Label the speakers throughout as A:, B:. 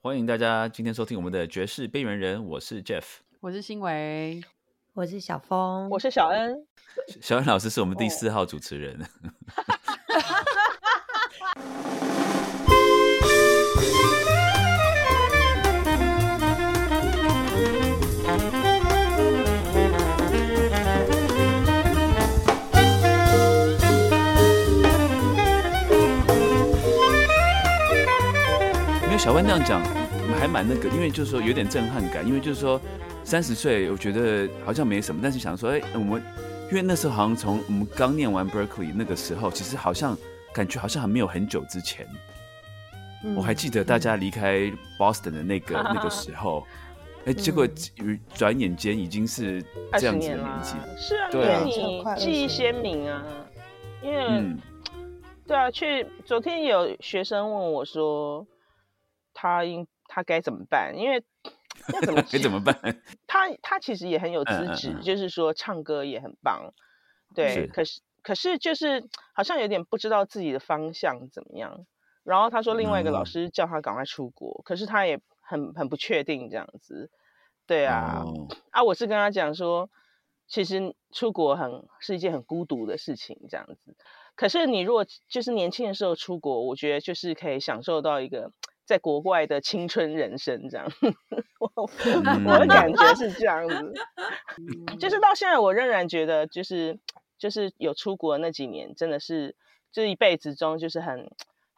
A: 欢迎大家今天收听我们的爵士边缘人，我是 Jeff，
B: 我是新维，
C: 我是小峰，
D: 我是小恩。
A: 小恩老师是我们第四号主持人。因小温那样讲，还蛮那个，因为就是说有点震撼感，因为就是说三十岁，我觉得好像没什么，但是想说，哎，我们因为那时候好像从我们刚念完 Berkeley 那个时候，其实好像感觉好像还没有很久之前。我还记得大家离开 Boston 的那个那个时候，哎，结果转眼间已经是这样子的年纪，
D: 是啊，
A: 对啊。
D: 你记忆鲜明啊，因为对啊，去昨天有学生问我说，他应他该怎么办？因为 要怎么
A: 该怎么办？
D: 他他其实也很有资质，就是说唱歌也很棒，对，可是可是就是好像有点不知道自己的方向怎么样。然后他说，另外一个老师叫他赶快出国，可是他也很很不确定这样子。对啊，啊，我是跟他讲说，其实出国很是一件很孤独的事情这样子。可是你如果就是年轻的时候出国，我觉得就是可以享受到一个在国外的青春人生这样。我我的感觉是这样子，就是到现在我仍然觉得，就是就是有出国那几年，真的是这一辈子中就是很。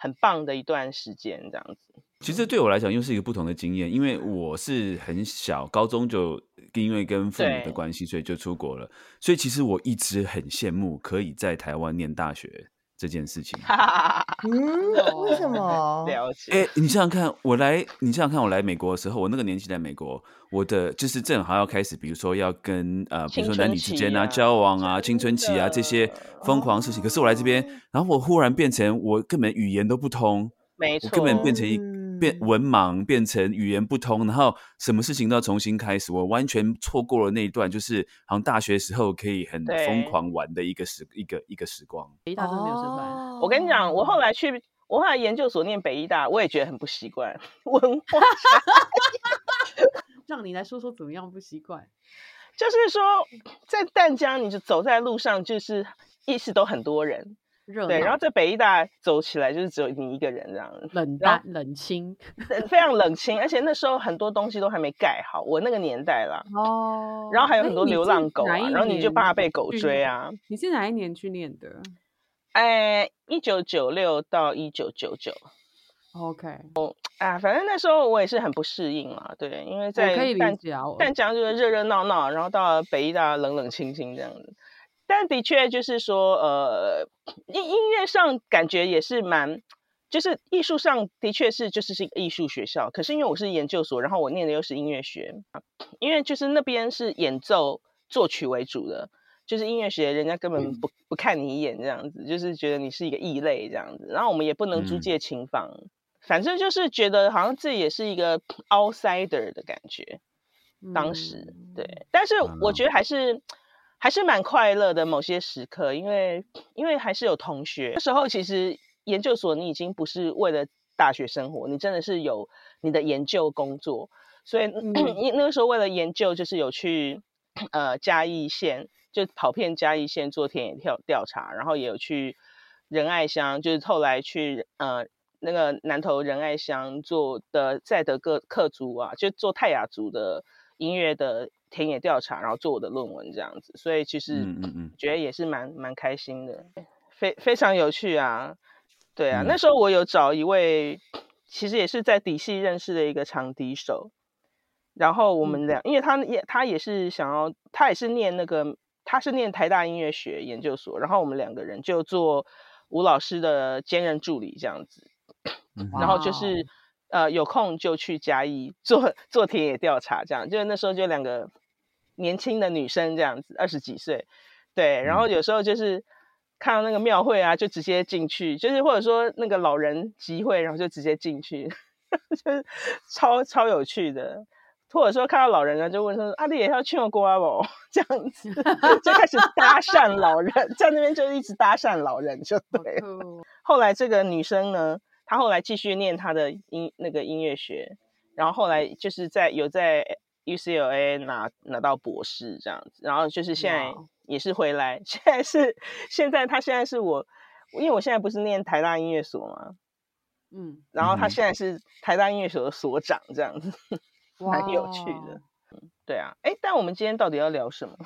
D: 很棒的一段时间，这样子。
A: 其实对我来讲又是一个不同的经验，因为我是很小，高中就因为跟父母的关系，所以就出国了。所以其实我一直很羡慕可以在台湾念大学。这件事情，
C: 嗯，为什么？
D: 了解。哎，
A: 你想想看，我来，你想想看，我来美国的时候，我那个年纪在美国，我的就是正好要开始，比如说要跟呃，比如说男女之间啊交往啊，青春期啊这些疯狂事情。可是我来这边，然后我忽然变成我根本语言都不通，
D: 没错，我
A: 根本变成一。变文盲，变成语言不通，然后什么事情都要重新开始。我完全错过了那一段，就是好像大学时候可以很疯狂玩的一个时一个一个时光。
B: 北大都没有吃饭。
D: 我跟你讲，我后来去，我后来研究所念北医大，我也觉得很不习惯文化。
B: 让你来说说怎么样不习惯？
D: 就是说，在淡江，你就走在路上，就是意识都很多人。对，然后在北医大走起来就是只有你一个人这样，
B: 冷淡冷清，
D: 非常冷清，而且那时候很多东西都还没盖好，我那个年代啦。哦。然后还有很多流浪狗啊，然后你就怕被狗追啊。
B: 你是哪一年去念的？
D: 哎，一九九六到一九九九。
B: OK。
D: 哦，啊，反正那时候我也是很不适应嘛，对，因为在
B: 淡
D: 淡江就是热热闹闹，然后到了北医大冷冷清清这样子。但的确就是说，呃，音音乐上感觉也是蛮，就是艺术上的确是就是是一个艺术学校。可是因为我是研究所，然后我念的又是音乐学，因为就是那边是演奏作曲为主的，就是音乐学人家根本不不看你一眼这样子，就是觉得你是一个异类这样子。然后我们也不能租借琴房，反正就是觉得好像自己也是一个 outsider 的感觉。当时对，但是我觉得还是。还是蛮快乐的某些时刻，因为因为还是有同学。那时候其实研究所你已经不是为了大学生活，你真的是有你的研究工作。所以 你那个时候为了研究，就是有去呃嘉义县，就跑遍嘉义县做田野调调查，然后也有去仁爱乡，就是后来去呃那个南投仁爱乡做的在德各克族啊，就做泰雅族的音乐的。田野调查，然后做我的论文这样子，所以其实觉得也是蛮蛮开心的，非非常有趣啊。对啊，那时候我有找一位，其实也是在底系认识的一个长笛手，然后我们俩，因为他也他也是想要，他也是念那个，他是念台大音乐学研究所，然后我们两个人就做吴老师的兼任助理这样子，然后就是呃有空就去嘉义做做田野调查，这样，就是那时候就两个。年轻的女生这样子，二十几岁，对，然后有时候就是看到那个庙会啊，就直接进去，就是或者说那个老人集会，然后就直接进去，就是超超有趣的。或者说看到老人呢，就问说：“阿弟也要去过啊不？” 这样子就开始搭讪老人，在那边就一直搭讪老人，就对。后来这个女生呢，她后来继续念她的音那个音乐学。然后后来就是在有在 UCLA 拿拿到博士这样子，然后就是现在也是回来，现在是现在他现在是我，因为我现在不是念台大音乐所嘛，
B: 嗯，
D: 然后他
A: 嗯
D: 现在是台大音乐所的所长这样子，蛮有趣的。
B: 哇
D: 对啊，哎，但我们今天到底要聊什么？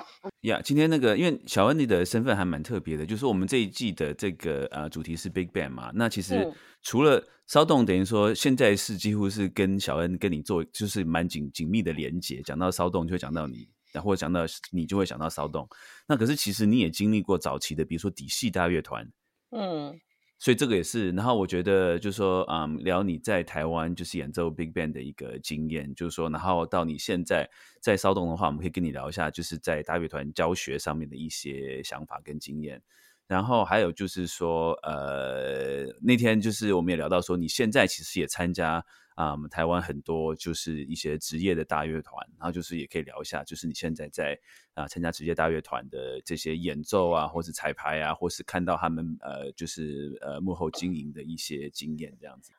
A: 呀今天那个，因为小恩你的身份还蛮特别的，就是我们这一季的这个呃主题是 Big Bang 嘛。那其实
D: 嗯
A: 除了骚动，等于说现在是几乎是跟小恩跟你做就是蛮紧紧密的连接，讲到骚动就会讲到你，然后讲到你就会想到骚动。那可是其实你也经历过早期的，比如说底系大乐团，
D: 嗯
A: 所以这个也是，然后我觉得就是说，嗯，聊你在台湾就是演奏 Big Band 的一个经验，就是说，然后到你现在在骚动的话，我们可以跟你聊一下，就是在大乐团教学上面的一些想法跟经验。然后还有就是说，呃，那天就是我们也聊到说，你现在其实也参加啊、我们台湾很多就是一些职业的大乐团，然后就是也可以聊一下，就是你现在在啊、参加职业大乐团的这些演奏啊，或是彩排啊，或是看到他们呃就是呃幕后经营的一些经验这样子。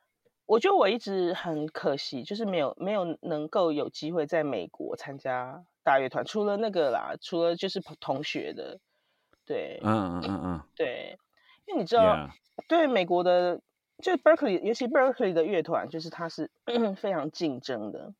D: 我觉得我一直很可惜，就是没有没有能够有机会在美国参加大乐团，除了那个啦，除了就是同学的，对、
A: 嗯嗯嗯嗯
D: 对，因为你知道对美国的，就 Berkeley，尤其 Berkeley 的乐团，就是它是 非常竞争的。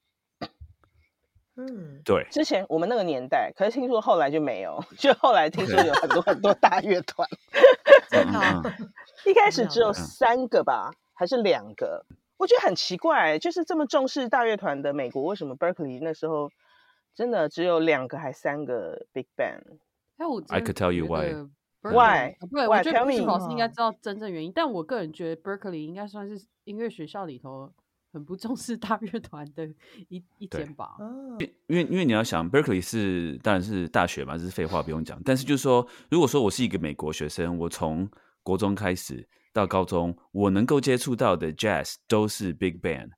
C: 嗯，
A: 对，
D: 之前我们那个年代，可是听说后来就没有，就后来听说有很多很多大乐团，
A: 嗯嗯嗯
D: 一开始只有
A: 嗯
D: 三个吧，还是两个？我觉得很奇怪，就是这么重视大乐团的美国，为什么 Berkeley 那时候真的只有两个还三个 Big Band？
B: 哎，我
A: I could tell you
B: 觉
A: why
B: 得 Why？Berkeley- 啊不对，我觉得
D: Tell
B: 不是
D: me
B: 老师应该
C: 哦
B: 知道真正原因，但我个人觉得 Berkeley 应该算是音乐学校里头很不重视大乐团的一一
A: 对
B: 间吧。
C: 哦，
A: 因为因为你要想，Berkeley 是当然是大学嘛，这是废话不用讲。但是就是说，如果说我是一个美国学生，我从国中开始到高中，我能够接触到的 Jazz 都是 Big Band。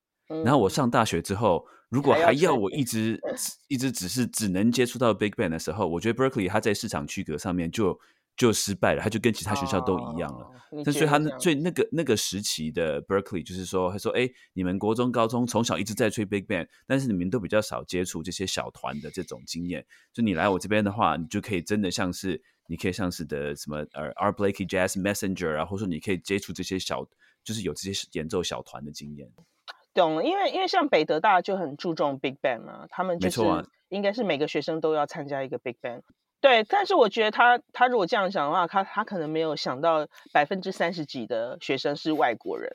A: 然后我
D: 嗯
A: 上大学之后，如果
D: 还要
A: 我一直 一直只是只能接触到 Big Band 的时候，我觉得 Berkeley 它在市场区隔上面就就失败了，它就跟其他学校都一样了。
D: 哦
A: 但所以他所以那个那个时期的 Berkeley 就是说，他说，哎，你们国中、高中从小一直在吹 Big Band，但是你们都比较少接触这些小团的这种经验。就你来我这边的话，你就可以真的像是，你可以像是的什么呃 Art Blakey Jazz Messenger 啊，或者说你可以接触这些小，就是有这些演奏小团的经验。
D: 懂了，因为因为像北德大就很注重 Big Band 嘛，他们就是
A: 没错啊
D: 应该是每个学生都要参加一个 Big Band。对，但是我觉得他他如果这样想的话，他他可能没有想到百分之三十几的学生是外国人。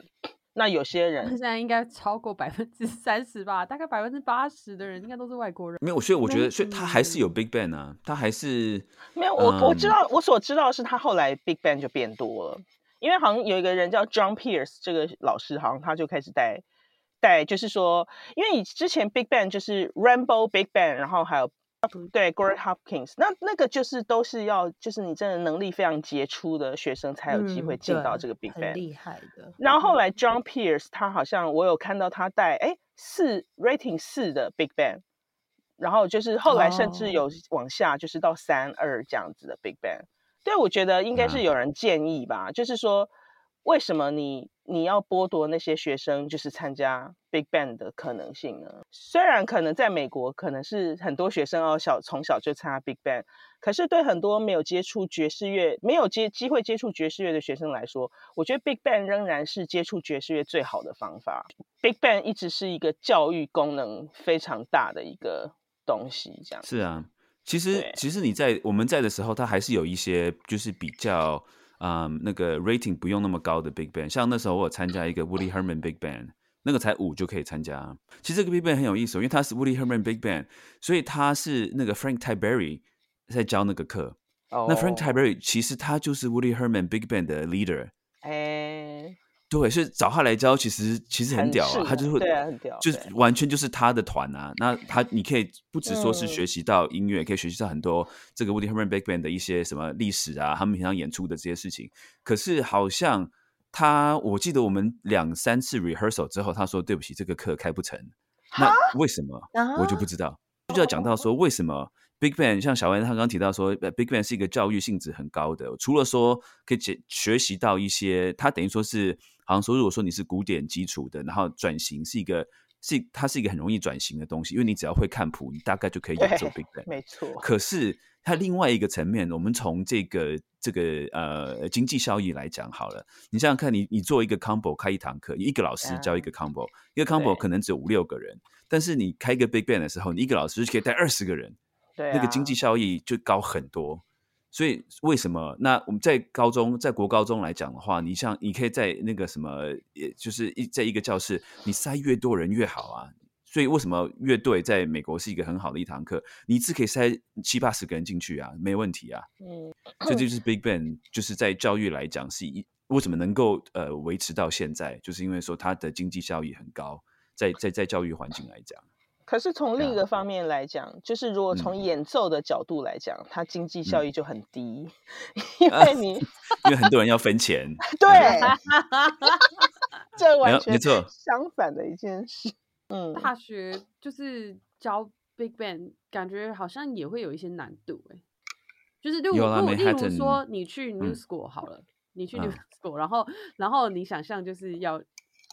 D: 那有些人现
B: 在应该超过百分之三十吧，大概百分之八十的人应该都是外国人。
A: 没有，所以我觉得，所以他还是有
B: 嗯
A: Big Band 啊，他还是
D: 没有，我我知
A: 嗯
D: 道，我所知道的是他后来 Big Band 就变多了，因为好像有一个人叫 John Pierce 这个老师，好像他就开始带带，就是说，因为你之前 Big Band 就是 Rainbow Big Band，然后还有对 g r e t Hopkins，那那个就是都是要就是你真的能力非常杰出的学生才有机会进到这个 Big
C: 很
D: Band。
C: 厉害的。
D: 然后后来 John Pierce 他好像我有看到他带哎四 rating 四的 Big Band，然后就是后来甚至
C: 哦
D: 有往下就是到三二这样子的 Big Band。对，我觉得应该
A: 啊
D: 是有人建议吧，就是说为什么你你要剥夺那些学生就是参加 Big Band 的可能性呢？虽然可能在美国可能是很多学生哦小从小就参加 Big Band，可是对很多没有接触爵士乐、没有接机会接触爵士乐的学生来说，我觉得 Big Band 仍然是接触爵士乐最好的方法。Big Band 一直是一个教育功能非常大的一个东西，这样。
A: 是啊，其实其实你在我们在的时候，它还是有一些就是比较嗯那个 rating 不用那么高的 big band，像那时候我有参加一个 Woody Herman big band，那个才五就可以参加。其实这个 big band 很有意思哦，因为它是 Woody Herman big band，所以他是那个 Frank Tiberi 在教那个课。
D: 哦
A: 那 Frank Tiberi 其实他就是 Woody Herman big band 的 leader。
D: 哎，
A: 对，所以找他来教，其实其实很屌啊，他就会
D: 对啊，很屌，
A: 就是完全就是他的团啊。那他你可以不只说是
D: 嗯
A: 学习到音乐，可以学习到很多这个 Woody Herman Big Band 的一些什么历史啊，他们平常演出的这些事情。可是好像他，我记得我们两三次 rehearsal 之后，他说对不起，这个课开不成。那为什么？我就不知道。就要讲到说为什么 Big Band 像小安他刚刚提到说呃，Big Band 是一个教育性质很高的，除了说可以学学习到一些，他等于说是好像说，如果说你是古典基础的，然后转型是一个是它是一个很容易转型的东西，因为你只要会看谱，你大概就可以演奏 Big Band。
D: 没错。
A: 可是它另外一个层面，我们从这个这个呃经济效益来讲好了，你想想看，你你做一个 combo 开一堂课，一个老师教一个 combo，一个 combo 可能只有五六个人，但是你开一个 Big Band 的时候，你一个老师就可以带二十个人，
D: 对，
A: 那个经济效益就高很多。所以为什么？那我们在高中，在国高中来讲的话，你像你可以在那个什么，也就是一在一个教室，你塞越多人越好啊。所以为什么乐队在美国是一个很好的一堂课？你一次可以塞七八十个人进去啊，没问题啊。嗯，所以这就是 Big Band，就是在教育来讲是一为什么能够呃维持到现在，就是因为说它的经济效益很高，在在在教育环境来讲。
D: 可是从另一个方面来讲，就是如果从演奏的角度来讲，它经济效益就很低，因为你
A: 因为很多人要分钱，
D: 对，这完全没错相反的一件事。嗯，
B: 大学就是教 Big Band，感觉好像也会有一些难度哎。就是如果如例如说你去 New School 好了，你去 New School，然后然后你想象就是要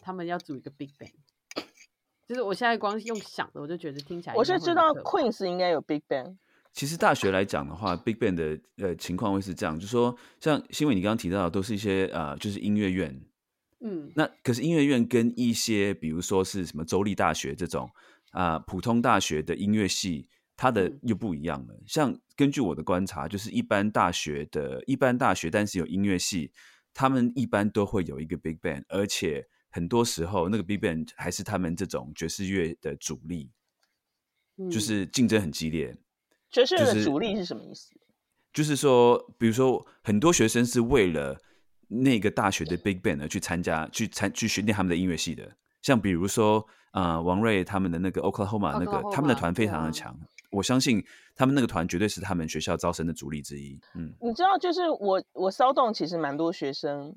B: 他们要组一个 Big Band。就是我现在光用想的，我就觉得听起来。
D: 我是知道 Queen 是应该有 Big Band。
A: 其实大学来讲的话，Big Band 的呃情况会是这样，就是说像新闻你刚刚提到的，都是一些呃就是音乐院。嗯。那可是音乐院跟一些比如说是什么州立大学这种啊普通大学的音乐系，它的又不一样了。像根据我的观察，就是一般大学的一般大学，但是有音乐系，他们一般都会有一个 Big Band，而且。很多时候，那个 Big Band 还是他们这种爵士乐的主力，就是竞争很激烈。
D: 爵士乐的主力是什么意思？
A: 就是说，比如说，很多学生是为了那个大学的 Big Band 而去参加、去参、去训练他们的音乐系的。像比如说，呃，王瑞他们的那个 Oklahoma 那个，他们的团非常的强。我相信他们那个团绝对是他们学校招生的主力之一。嗯，
D: 你知道，就是我我骚动，其实蛮多学生。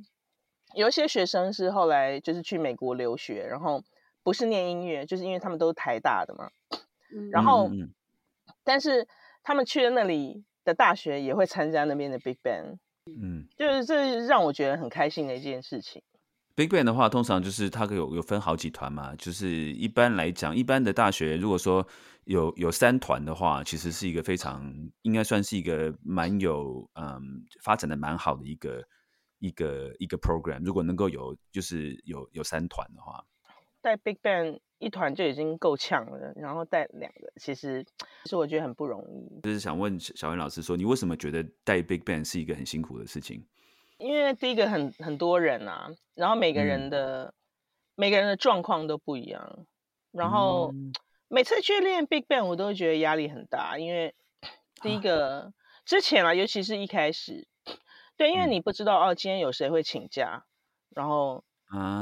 D: 有一些学生是后来就是去美国留学，然后不是念音乐，就是因为他们都是台大的嘛。然后，但是他们去了那里的大学也会参加那边的 Big Band。嗯，就是这让我觉得很开心的一件事情。
A: Big Band 的话，通常就是它有有分好几团嘛。就是一般来讲，一般的大学如果说有有三团的话，其实是一个非常应该算是一个蛮有嗯发展的蛮好的一个。一个一个 program，如果能够有就是有有三团的话，
D: 带 Big Bang 一团就已经够呛了，然后带两个，其实其实我觉得很不容易。
A: 就是想问小文老师说，你为什么觉得带 Big Bang 是一个很辛苦的事情？
D: 因为第一个很很多人啊，然后每个人的每个人的状况都不一样，然后每次去练 Big Bang 我都觉得压力很大，因为第一个之前啊，尤其是一开始。对，因为你不知道哦，今天有谁会请假，然后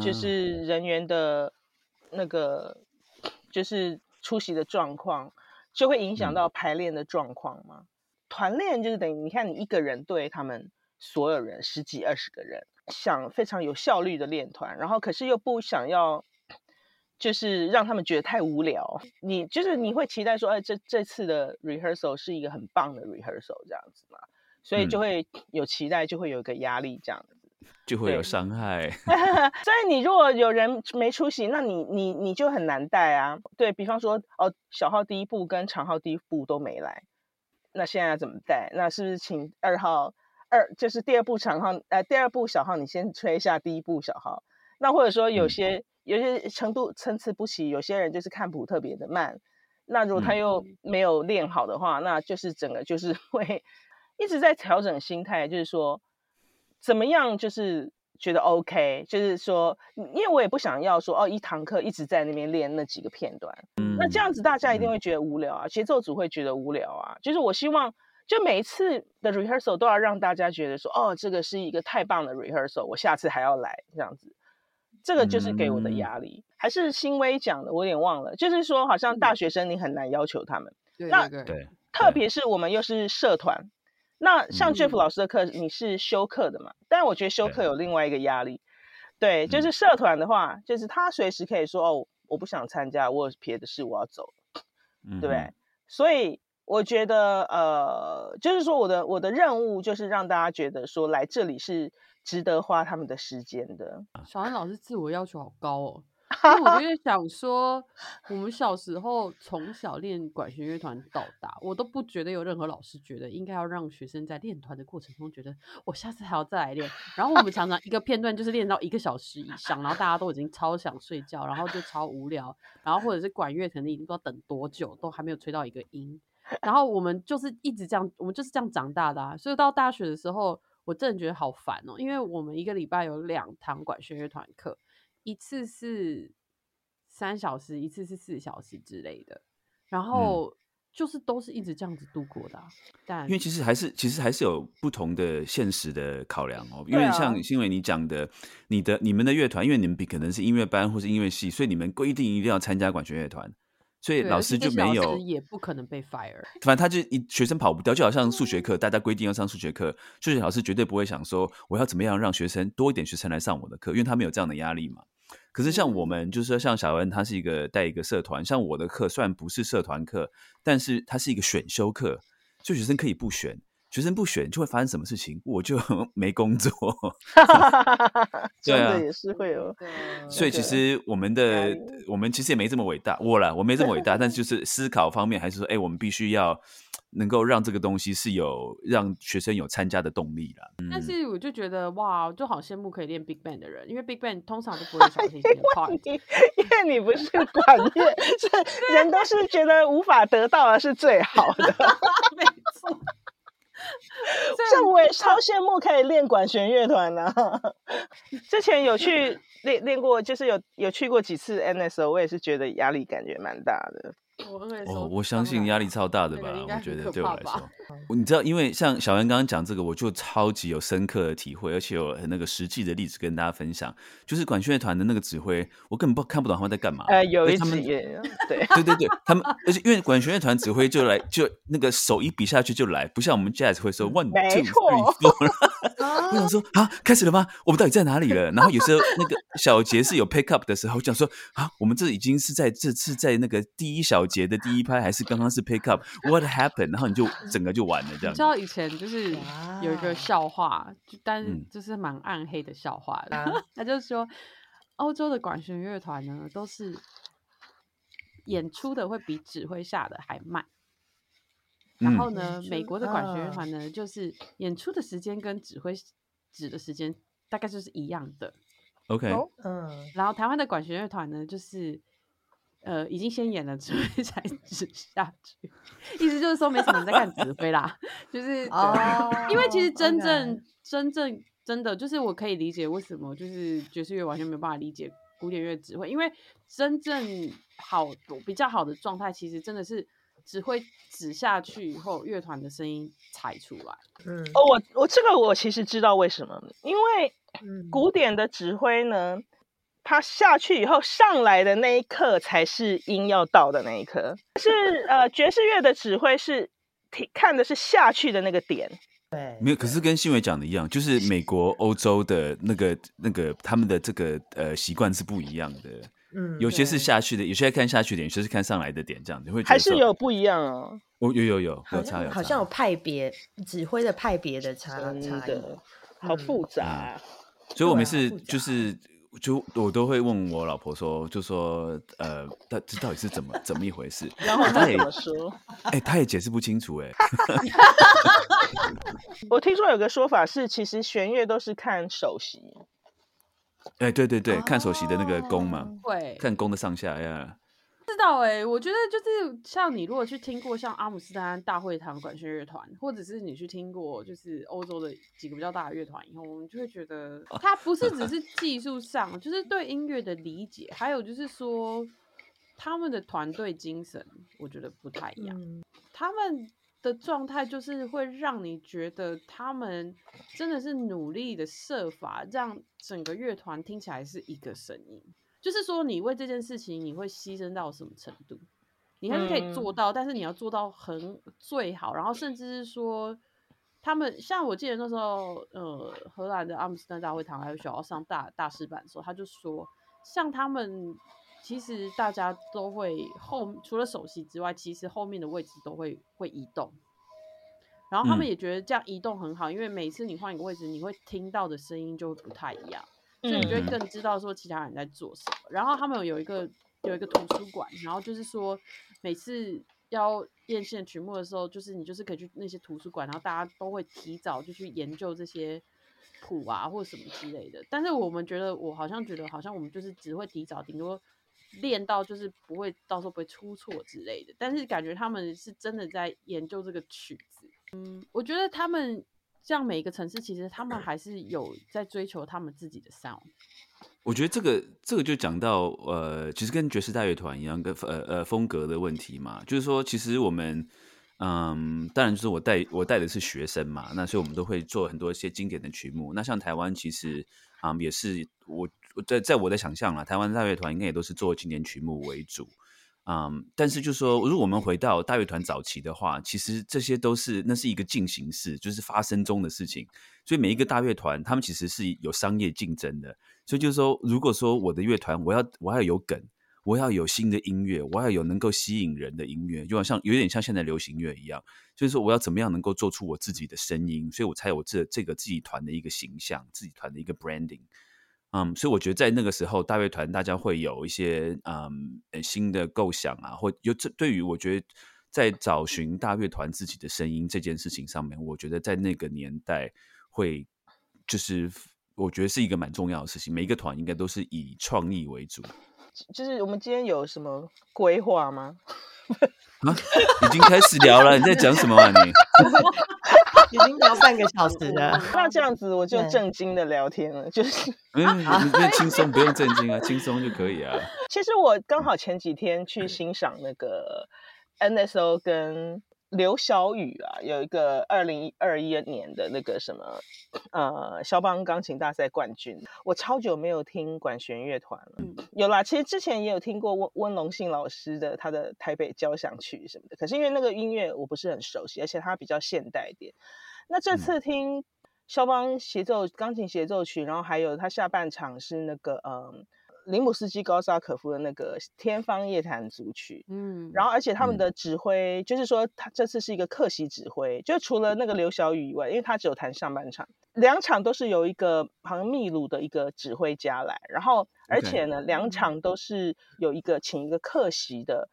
D: 就是人员的那个就是出席的状况，就会影响到排练的状况嘛。团练就是等于你看你一个人对他们所有人十几二十个人，想非常有效率的练团，然后可是又不想要就是让他们觉得太无聊。你就是你会期待说，哎，这这次的 rehearsal 是一个很棒的 rehearsal 这样子嘛？所以就会有期待，就会有一个压力，这样子
A: 就会有伤害。
D: 所以你如果有人没出席，那你你你就很难带啊。对比方说，哦，小号第一步跟长号第一步都没来，那现在怎么带？那是不是请二号二就是第二步长号，呃，第二步小号你先吹一下第一步小号。那或者说有些有些程度参差不齐，有些人就是看谱特别的慢，那如果他又没有练好的话，那就是整个就是 会。一直在调整心态，就是说怎么样，就是觉得 OK，就是说，因为我也不想要说哦，一堂课一直在那边练那几个片段，嗯那这样子大家一定会觉得无聊啊，节奏组会觉得无聊啊。就是我希望，就每一次的 rehearsal 都要让大家觉得说，哦，这个是一个太棒的 rehearsal，我下次还要来这样子。这个就是给我的压。力，还是新威讲的，我有点忘了，就是说好像大学生你很难要求他们，
B: 那对，
D: 特别是我们又是社团。那像 Jeff 老师的课，你是修课的嘛？但是我觉得修课有另外一个压力，对，就是社团的话，就是他随时可以说哦，我不想参加，我有别的事，我要走，对不对？所以我觉得，呃，就是说我的我的任务就是让大家觉得说来这里是值得花他们的时间的。
B: 小安老师自我要求好高哦。因为我就 在想说，我们小时候从小练管弦乐团到大，我都不觉得有任何老师觉得应该要让学生在练团的过程中觉得我下次还要再来练。然后我们常常一个片段就是练到一个小时以上，然后大家都已经超想睡觉，然后就超无聊，然后或者是管乐可能已经不知道等多久都还没有吹到一个音，然后我们就是一直这样，我们就是这样长大的啊。所以到大学的时候，我真的觉得好烦哦，因为我们一个礼拜有两堂管弦乐团课。一次是三小时，一次是四小时之类的，然后就是都是一直这样子度过的。但
A: 因为其实还是其实还是有不同的现实的考量哦。因为像新伟你讲的，你的你们的乐团，因为你们比可能是音乐班或是音乐系，所以你们规定一定要参加管弦乐团，所以老师就没有
B: 也不可能被 fire。
A: 反正他就一学生跑不掉，就好像数学课，大家规定要上数学课，数学老师绝对不会想说我要怎么样让学生多一点学生来上我的课，因为他没有这样的压力嘛。可是像我们，就是说像小恩，他是一个带一个社团，像我的课虽然不是社团课，但是它是一个选修课，就学生可以不选，学生不选就会发生什么事情，我就 没工作。
D: 对啊，也是会有。
A: 所以其实我们的我们其实也没这么伟大，我了我没这么伟大，但是就是思考方面还是说，哎，我们必须要。能够让这个东西是有让学生有参加的动力啦。
B: 但是我就觉得哇，就好羡慕可以练 Big Band 的人，因为 Big Band 通常都不会小提琴
D: 的 因为你不是管乐，是人都是觉得无法得到的是最好的。
B: 没错。
D: 像我也超羡慕可以练管弦乐团呢。之前有去练练过，就是有有去过几次 NSO，我也是觉得压力感觉蛮大的。
A: 哦，我相信压力超大的吧？我觉得对我来说，你知道，因为像小袁刚刚讲这个，我就超级有深刻的体会，而且有那个实际的例子跟大家分享。就是管弦乐团的那个指挥，我根本不看不懂他们在干嘛。
D: 呃，有一
A: 次
D: 也对
A: 对对对，他们而且因为管弦乐团指挥就来就那个手一比下去就来，不像我们 jazz 会说 one two three four。我想说啊，开始了吗？我们到底在哪里了？然后有时候那个小节是有 pick up 的时候，我想说啊，我们这已经是在这次在那个第一小。节的第一拍还是刚刚是 pick up，what happened？然后你就整个就完了这样。
B: 知道以前就是有一个笑话，就但就是蛮暗黑的笑话的。他就说，欧洲的管弦乐团呢，都是演出的会比指挥下的还慢。然后呢，美国的管弦乐团呢，就是演出的时间跟指挥指的时间大概就是一样的。
A: OK，
B: 嗯。然后台湾的管弦乐团呢，就是。呃，已经先演了指挥 才指下去，意思就是说没什么人在看指挥啦，就是哦，因为其实真正真正真的就是我可以理解为什么就是爵士乐完全没有办法理解古典乐指挥，因为真正好比较好的状态，其实真的是指挥指下去以后，乐团的声音才出来。
D: 嗯，哦，我我这个我其实知道为什么，因为古典的指挥呢。他下去以后上来的那一刻才是音要到的那一刻，是呃爵士乐的指挥是看的是下去的那个点。
C: 对，
A: 没有，可是跟新伟讲的一样，就是美国、欧洲的那个那个他们的这个呃习惯是不一样的。嗯，有些是下去的，有些看下去点，有些是看上来的点，这样你会
D: 还是有不一样哦。
A: 哦，有有有有差有
C: 好像有派别指挥的派别的差
D: 差异，好复杂。
A: 所以我们是就是。就我都会问我老婆说，就说呃，到这到底是怎么怎么一回事？
D: 然后她怎么说？
A: 哎，她也解释不清楚哎。
D: 我听说有个说法是，其实弦乐都是看首席。
A: 哎，对对对，看首席的那个弓嘛，
B: 会
A: 看弓的上下呀。
B: 知道哎，我觉得就是像你如果去听过像阿姆斯特丹大会堂管弦乐团，或者是你去听过就是欧洲的几个比较大的乐团以后，我们就会觉得它不是只 是技术上，就是对音乐的理解，还有就是说他们的团队精神，我觉得不太一样。他们的状态就是会让你觉得他们真的是努力的设法让整个乐团听起来是一个声音。就是说，你为这件事情，你会牺牲到什么程度？你还是可以做到，但是你要做到很最好，然后甚至是说，他们像我记得那时候，呃，荷兰的阿姆斯特丹大会堂还有小奥上大大师版的时候，他就说，像他们其实大家都会后除了首席之外，其实后面的位置都会会移动，然后他们也觉得这样移动很好，因为每次你换一个位置，你会听到的声音就会不太一样。所以你就会更知道说其他人在做什么。然后他们有一个有一个图书馆，然后就是说每次要变现曲目的时候，就是你就是可以去那些图书馆，然后大家都会提早就去研究这些谱啊或什么之类的。但是我们觉得，我好像觉得好像我们就是只会提早，顶多。练到就是不会到时候不会出错之类的，但是感觉他们是真的在研究这个曲子。嗯，我觉得他们像每一个城市，其实他们还是有在追求他们自己的 sound。
A: 我觉得这个这个就讲到呃，其实跟爵士大乐团一样，跟呃呃风格的问题嘛，就是说其实我们嗯，当然就是我带我带的是学生嘛，那所以我们都会做很多一些经典的曲目。那像台湾其实啊也是我。在在我的想象啊，台湾大乐团应该也都是做经典曲目为主，嗯，但是就说如果我们回到大乐团早期的话，其实这些都是那是一个进行式，就是发生中的事情。所以每一个大乐团，他们其实是有商业竞争的。所以就是说，如果说我的乐团，我要我要有梗，我要有新的音乐，我要有能够吸引人的音乐，就好像有点像现在流行乐一样，就是说我要怎么样能够做出我自己的声音，所以我才有这这个自己团的一个形象，自己团的一个 branding。嗯，所以我觉得在那个时候，大乐团大家会有一些嗯新的构想啊，或有这对于我觉得在找寻大乐团自己的声音这件事情上面，我觉得在那个年代会就是我觉得是一个蛮重要的事情。每一个团应该都是以创意为主。
D: 就是我们今天有什么规划吗？
A: 啊，已经开始聊了，你在讲什么啊你？
C: 已经聊半个小时了，
D: 那这样子我就正经的聊天了，就是，
A: 嗯，你就轻松，不用正经啊，轻松就可以啊。
D: 其实我刚好前几天去欣赏那个 NSO 跟。刘小雨啊，有一个二零二一年的那个什么，呃，肖邦钢琴大赛冠军。我超久没有听管弦乐团了，有啦，其实之前也有听过温温龙信老师的他的台北交响曲什么的，可是因为那个音乐我不是很熟悉，而且它比较现代一点。那这次听肖邦协奏钢琴协奏曲，然后还有他下半场是那个嗯。林姆斯基高沙可夫的那个《天方夜谭》组曲，嗯，然后而且他们的指挥就是说，他这次是一个客席指挥，就除了那个刘晓宇以外，因为他只有弹上半场，两场都是由一个好像秘鲁的一个指挥家来，然后而且呢，两场都是有一个请一个客席的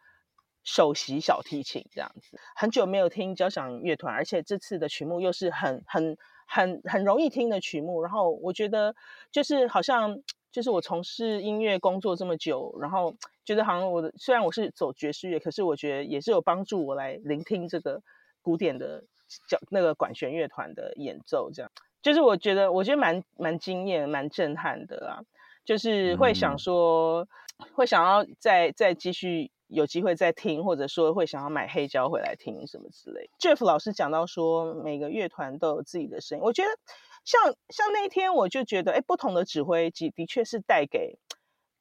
D: 首席小提琴这样子。很久没有听交响乐团，而且这次的曲目又是很很很很容易听的曲目，然后我觉得就是好像。就是我从事音乐工作这么久，然后 觉得好像我的虽然我是走爵士乐，可是我觉得也是有帮助我来聆听这个古典的叫那个管弦乐团的演奏，这样就是我觉得我觉得蛮蛮惊艳、蛮震撼的啦。就是会想说，会想要再再继续有机会再听，或者说会想要买黑胶回来听什么之类。Jeff 老师讲到说，每个乐团都有自己的声音，我觉得。像像那一天，我就觉得，哎，不同的指挥机的确是带给，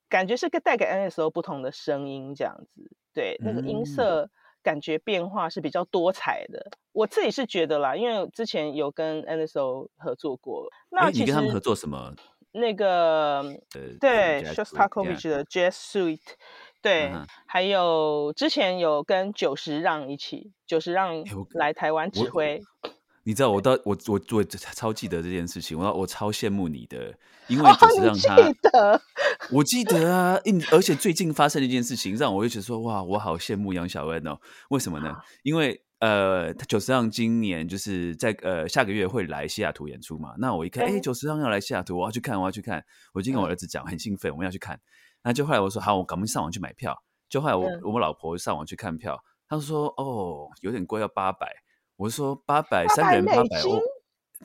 D: 感觉是个带给 NSO 不同的声音，这样子，对，那个音色感觉变化是比较多彩的。我自己是觉得啦，因为之前有跟 NSO 合作过。
A: 那你跟他们合作什么？
D: 那个对 Shostakovich 的 Jazz Suite，对，还有之前有跟九十让一起，九十让来台湾指挥。
A: 你知道我到我我我超记得这件事情，我我超羡慕你的，因为就是让他，我记得啊，而且最近发生的一件事情，让我一直说哇，我好羡慕杨小恩哦。为什么呢？因为呃，九十让今年就是在呃下个月会来西雅图演出嘛。那我一看，哎，九十让要来西雅图，我要去看，我要去看。我就跟我儿子讲，很兴奋，我们要去看。那就后来我说好，我赶快上网去买票。就后来我我们老婆上网去看票，她说哦，有点贵，要八百。我说八百三个人八百欧，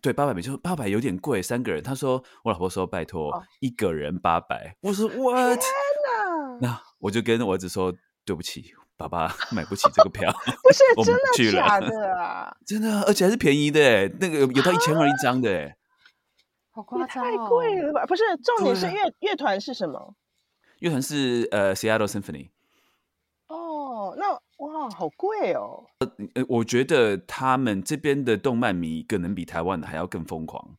A: 对八百美金，八百有点贵，三个人。他说我老婆说拜托一个人八百，我说我天哪，那我就跟我儿子说对不起，爸爸买不起这个票，
D: 不是真的假的啊？
A: 真的，而且还是便宜的，那个有有到一千二一张的，
B: 好夸张，
D: 太贵了吧？不是，重点是乐乐团是什么？
A: 乐团是呃 Seattle Symphony。
D: 哦，那。哇，好贵哦！
A: 呃，我觉得他们这边的动漫迷可能比台湾的还要更疯狂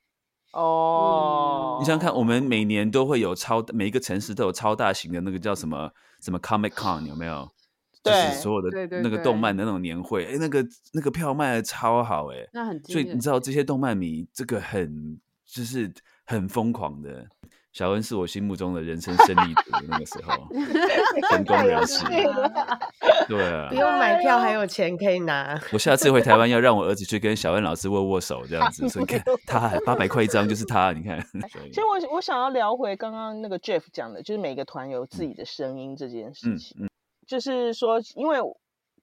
A: 哦。你想想看，我们每年都会有超每一个城市都有超大型的那个叫什么什么 Comic Con 有没有？就是所有的那个动漫的那种年会，哎，那个那个票卖的超好，哎，
B: 那很。
A: 所以你知道这些动漫迷这个很就是很疯狂的。小恩是我心目中的人生胜利组，那个时候 成功人士。对啊，
C: 不用买票还有钱可以拿。
A: 我下次回台湾要让我儿子去跟小恩老师握握手，这样子。所以看 他八百块一张就是他，你看。
D: 其实我我想要聊回刚刚那个 Jeff 讲的，就是每个团有自己的声音这件事情。嗯嗯。就是说，因为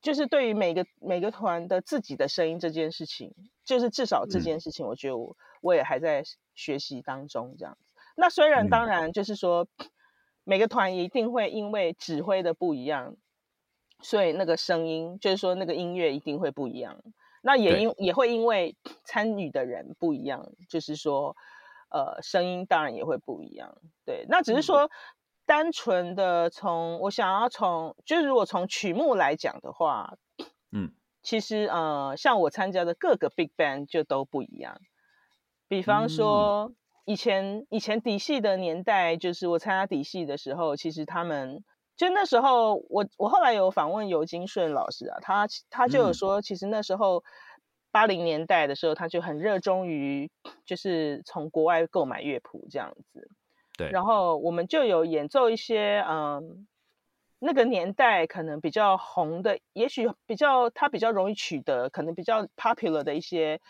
D: 就是对于每个每个团的自己的声音这件事情，就是至少这件事情，我觉得我我也还在学习当中这样子。那虽然当然就是说，每个团一定会因为指挥的不一样，所以那个声音就是说那个音乐一定会不一样。那也因也会因为参与的人不一样，就是说，呃，声音当然也会不一样。对，那只是说单纯的从我想要从，就是如果从曲目来讲的话，嗯，其实呃，像我参加的各个 big band 就都不一样，比方说。以前以前底细的年代，就是我参加底细的时候，其实他们就那时候，我我后来有访问尤金顺老师啊，他他就有说，其实那时候八零年代的时候，他就很热衷于就是从国外购买乐谱这样子。
A: 对。
D: 然后我们就有演奏一些嗯，那个年代可能比较红的，也许比较他比较容易取得，可能比较 popular 的一些。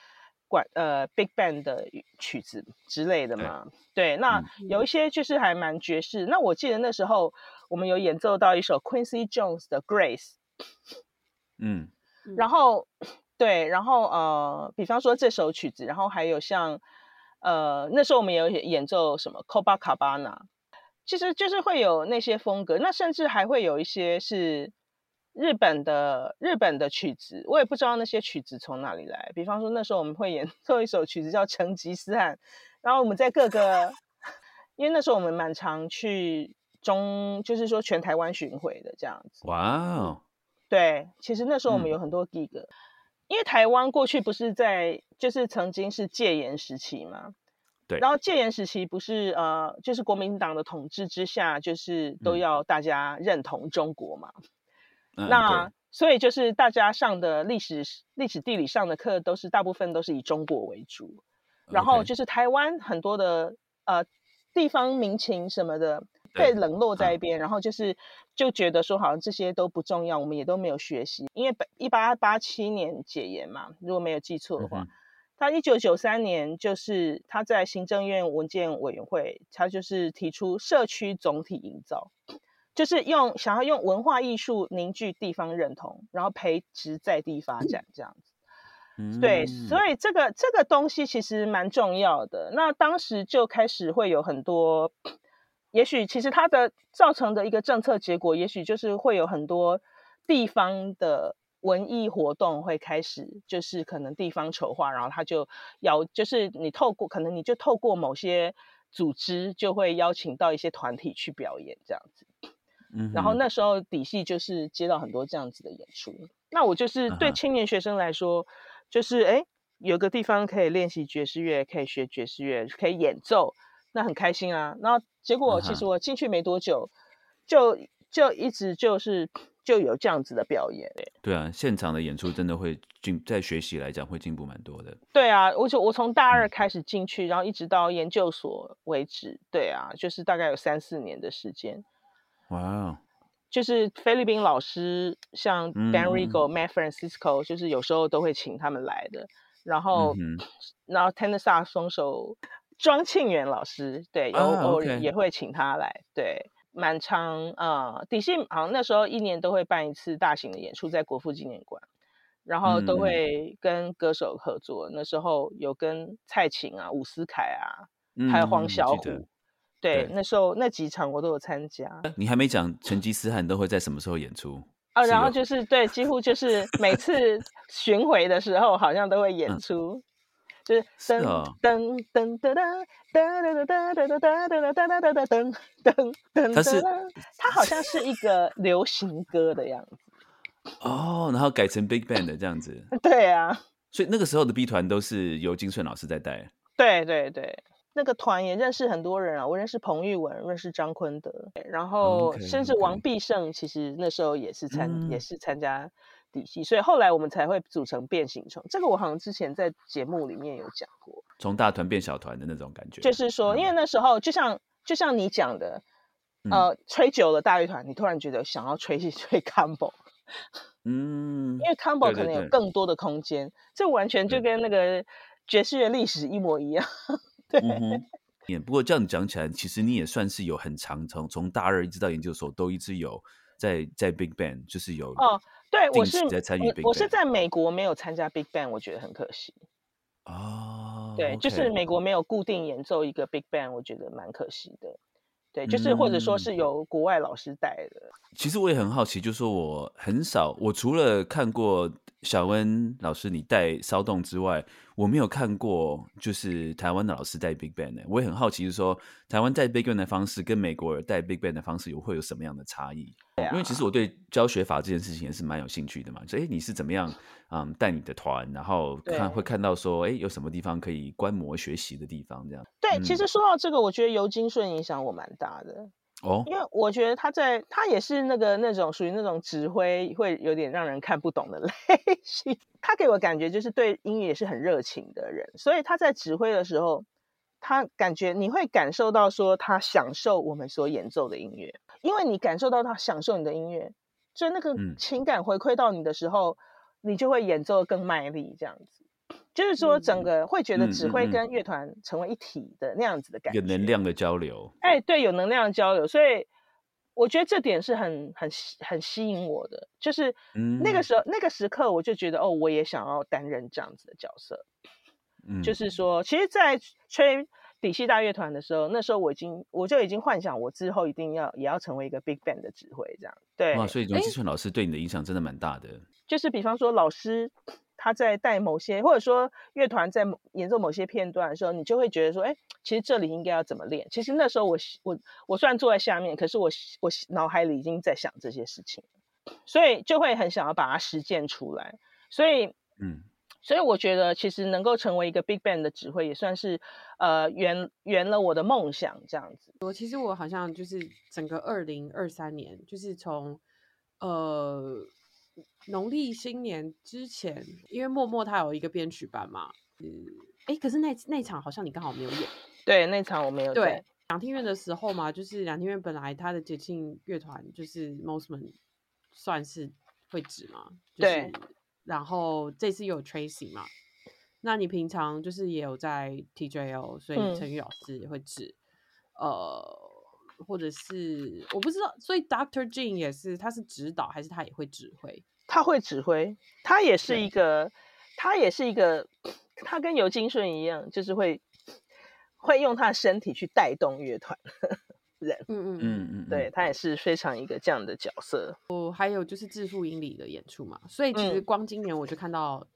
D: 管呃，Big Band 的曲子之类的嘛，对，那有一些就是还蛮爵士。那我记得那时候我们有演奏到一首 Quincy Jones 的 Grace，嗯，然后对，然后呃，比方说这首曲子，然后还有像呃那时候我们有演奏什么 Copacabana，其实就是会有那些风格，那甚至还会有一些是。日本的日本的曲子，我也不知道那些曲子从哪里来。比方说，那时候我们会演 奏一首曲子叫《成吉思汗》，然后我们在各个，因为那时候我们蛮常去中，就是说全台湾巡回的这样子。哇哦！对，其实那时候我们有很多 gig，因为台湾过去不是在，就是曾经是戒严时期嘛。
A: 对。
D: 然后戒严时期不是呃，就是国民党的统治之下，就是都要大家认同中国嘛。那所以就是大家上的历史、历史地理上的课，都是大部分都是以中国为主，然后就是台湾很多的呃地方民情什么的被冷落在一边，然后就是就觉得说好像这些都不重要，我们也都没有学习，因为一八八七年解严嘛，如果没有记错的话，他一九九三年就是他在行政院文件委员会，他就是提出社区总体营造。就是用想要用文化艺术凝聚地方认同，然后培植在地发展这样子。对，所以这个这个东西其实蛮重要的。那当时就开始会有很多，也许其实它的造成的一个政策结果，也许就是会有很多地方的文艺活动会开始，就是可能地方筹划，然后他就要就是你透过可能你就透过某些组织，就会邀请到一些团体去表演这样子。然后那时候底细就是接到很多这样子的演出，那我就是对青年学生来说，就是哎有个地方可以练习爵士乐，可以学爵士乐，可以演奏，那很开心啊。然后结果其实我进去没多久，就就一直就是就有这样子的表演。
A: 对啊，现场的演出真的会进，在学习来讲会进步蛮多的。
D: 对啊，我就我从大二开始进去，然后一直到研究所为止，对啊，就是大概有三四年的时间。哇，就是菲律宾老师，像 Dan Rigo、Matt Francisco，就是有时候都会请他们来的。然后，然后 Tenor 双手庄庆元老师，对，有偶尔也会请他来。对，满仓啊，底薪好像那时候一年都会办一次大型的演出，在国父纪念馆，然后都会跟歌手合作。那时候有跟蔡琴啊、伍思凯啊，还有黄小琥。对，那时候那几场我都有参加。
A: 你还没讲成吉思汗都会在什么时候演出
D: 啊？然后就是对，几乎就是每次巡回的时候，好像都会 演出，就是噔噔噔噔噔噔噔噔噔噔噔噔噔噔噔噔噔。
A: 它是
D: 它好像是一个流行歌的样子
A: 哦，然后改成 Big Band 的这样子。
D: 对啊，
A: 所以那个时候的 B 团都是由金顺老师在带。
D: 对对对。那个团也认识很多人啊，我认识彭玉文，认识张坤德，然后甚至王。必胜，其实那时候也是参也是参加底细，所以后来我们才会组成变形虫。这个我好像之前在节目里面有讲过，
A: 从大团变小团的那种感觉。
D: 就是说，因为那时候就像就像你讲的，呃，吹久了大乐团，你突然觉得想要吹一吹 combo，嗯，因为 combo 可能有更多的空间，这完全就跟那个爵士乐历史一模一样。对，
A: 也不过这样讲起来，其实你也算是有很长，从从大二一直到研究所都一直有在在 Big Band，就是有
D: 哦，对，我是
A: 在参与，
D: 我是在美国没有参加 Big Band，我觉得很可惜。
A: 哦，
D: 对，就是美国没有固定演奏一个 Big Band，我觉得蛮可惜的。对，就是或者说是由国外老师带的。
A: 其实我也很好奇，就是说我很少，我除了看过小温老师你带骚动之外，我没有看过就是台湾的老师带 Big Band 的。我也很好奇，就是说台湾带 Big Band 的方式跟美国人带 Big Band 的方式有会有什么样的差异？因为其实我对教学法这件事情也是蛮有兴趣的嘛。所以你是怎么样嗯带你的团，然后看会看到说，哎，有什么地方可以观摩学习的地方？这样。
D: 对，其实说到这个，我觉得尤金顺影响我蛮大的。
A: 哦，
D: 因为我觉得他在他也是那个那种属于那种指挥会有点让人看不懂的 类型。他给我感觉就是对音乐也是很热情的人，所以他在指挥的时候，他感觉你会感受到说他享受我们所演奏的音乐，因为你感受到他享受你的音乐，就那个情感回馈到你的时候，你就会演奏更卖力这样子。就是说，整个会觉得指挥跟乐团成为一体的那样子的感觉，
A: 有能量的交流。
D: 哎，对，有能量的交流，所以我觉得这点是很很很吸引我的。就是那个时候那个时刻，我就觉得哦，我也想要担任这样子的角色。嗯，就是说，其实，在吹底细大乐团的时候，那时候我已经我就已经幻想我之后一定要也要成为一个 big band 的指挥这样。对，
A: 哇，所以荣志顺老师对你的影响真的蛮大的。
D: 就是比方说老师。他在带某些，或者说乐团在演奏某些片段的时候，你就会觉得说，哎，其实这里应该要怎么练？其实那时候我我我虽然坐在下面，可是我我脑海里已经在想这些事情，所以就会很想要把它实践出来。所以，嗯，所以我觉得其实能够成为一个 big band 的指挥，也算是呃圆圆了我的梦想这样子。
B: 我其实我好像就是整个二零二三年，就是从呃。农历新年之前，因为默默他有一个编曲班嘛，嗯，哎，可是那那场好像你刚好没有演，
D: 对，那场我没有。
B: 对，两厅院的时候嘛，就是两厅院本来他的节庆乐团就是 Mostman 算是会指嘛，
D: 对，
B: 然后这次有 Tracy 嘛，那你平常就是也有在 TJL，所以陈宇老师也会指，呃。或者是我不知道，所以 Doctor Jean 也是，他是指导还是他也会指挥？
D: 他会指挥，他也是一个，他也是一个，他跟尤金顺一样，就是会会用他的身体去带动乐团人。
B: 嗯嗯嗯
A: 嗯，
D: 对他也是非常一个这样的角色。
B: 哦，还有就是自负英里的演出嘛，所以其实光今年我就看到，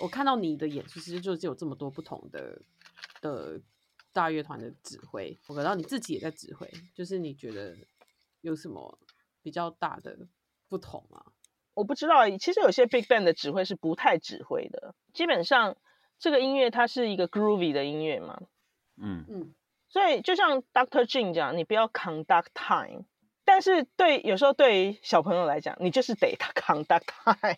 B: 我看到你的演出，其实就有这么多不同的的。大乐团的指挥，我感到你自己也在指挥，就是你觉得有什么比较大的不同吗？
D: 我不知道，其实有些 big band 的指挥是不太指挥的，基本上这个音乐它是一个 groovy 的音乐嘛，
A: 嗯嗯，
D: 所以就像 Doctor Jin 讲，你不要 conduct time。但是对有时候对于小朋友来讲，你就是得他 conduct time。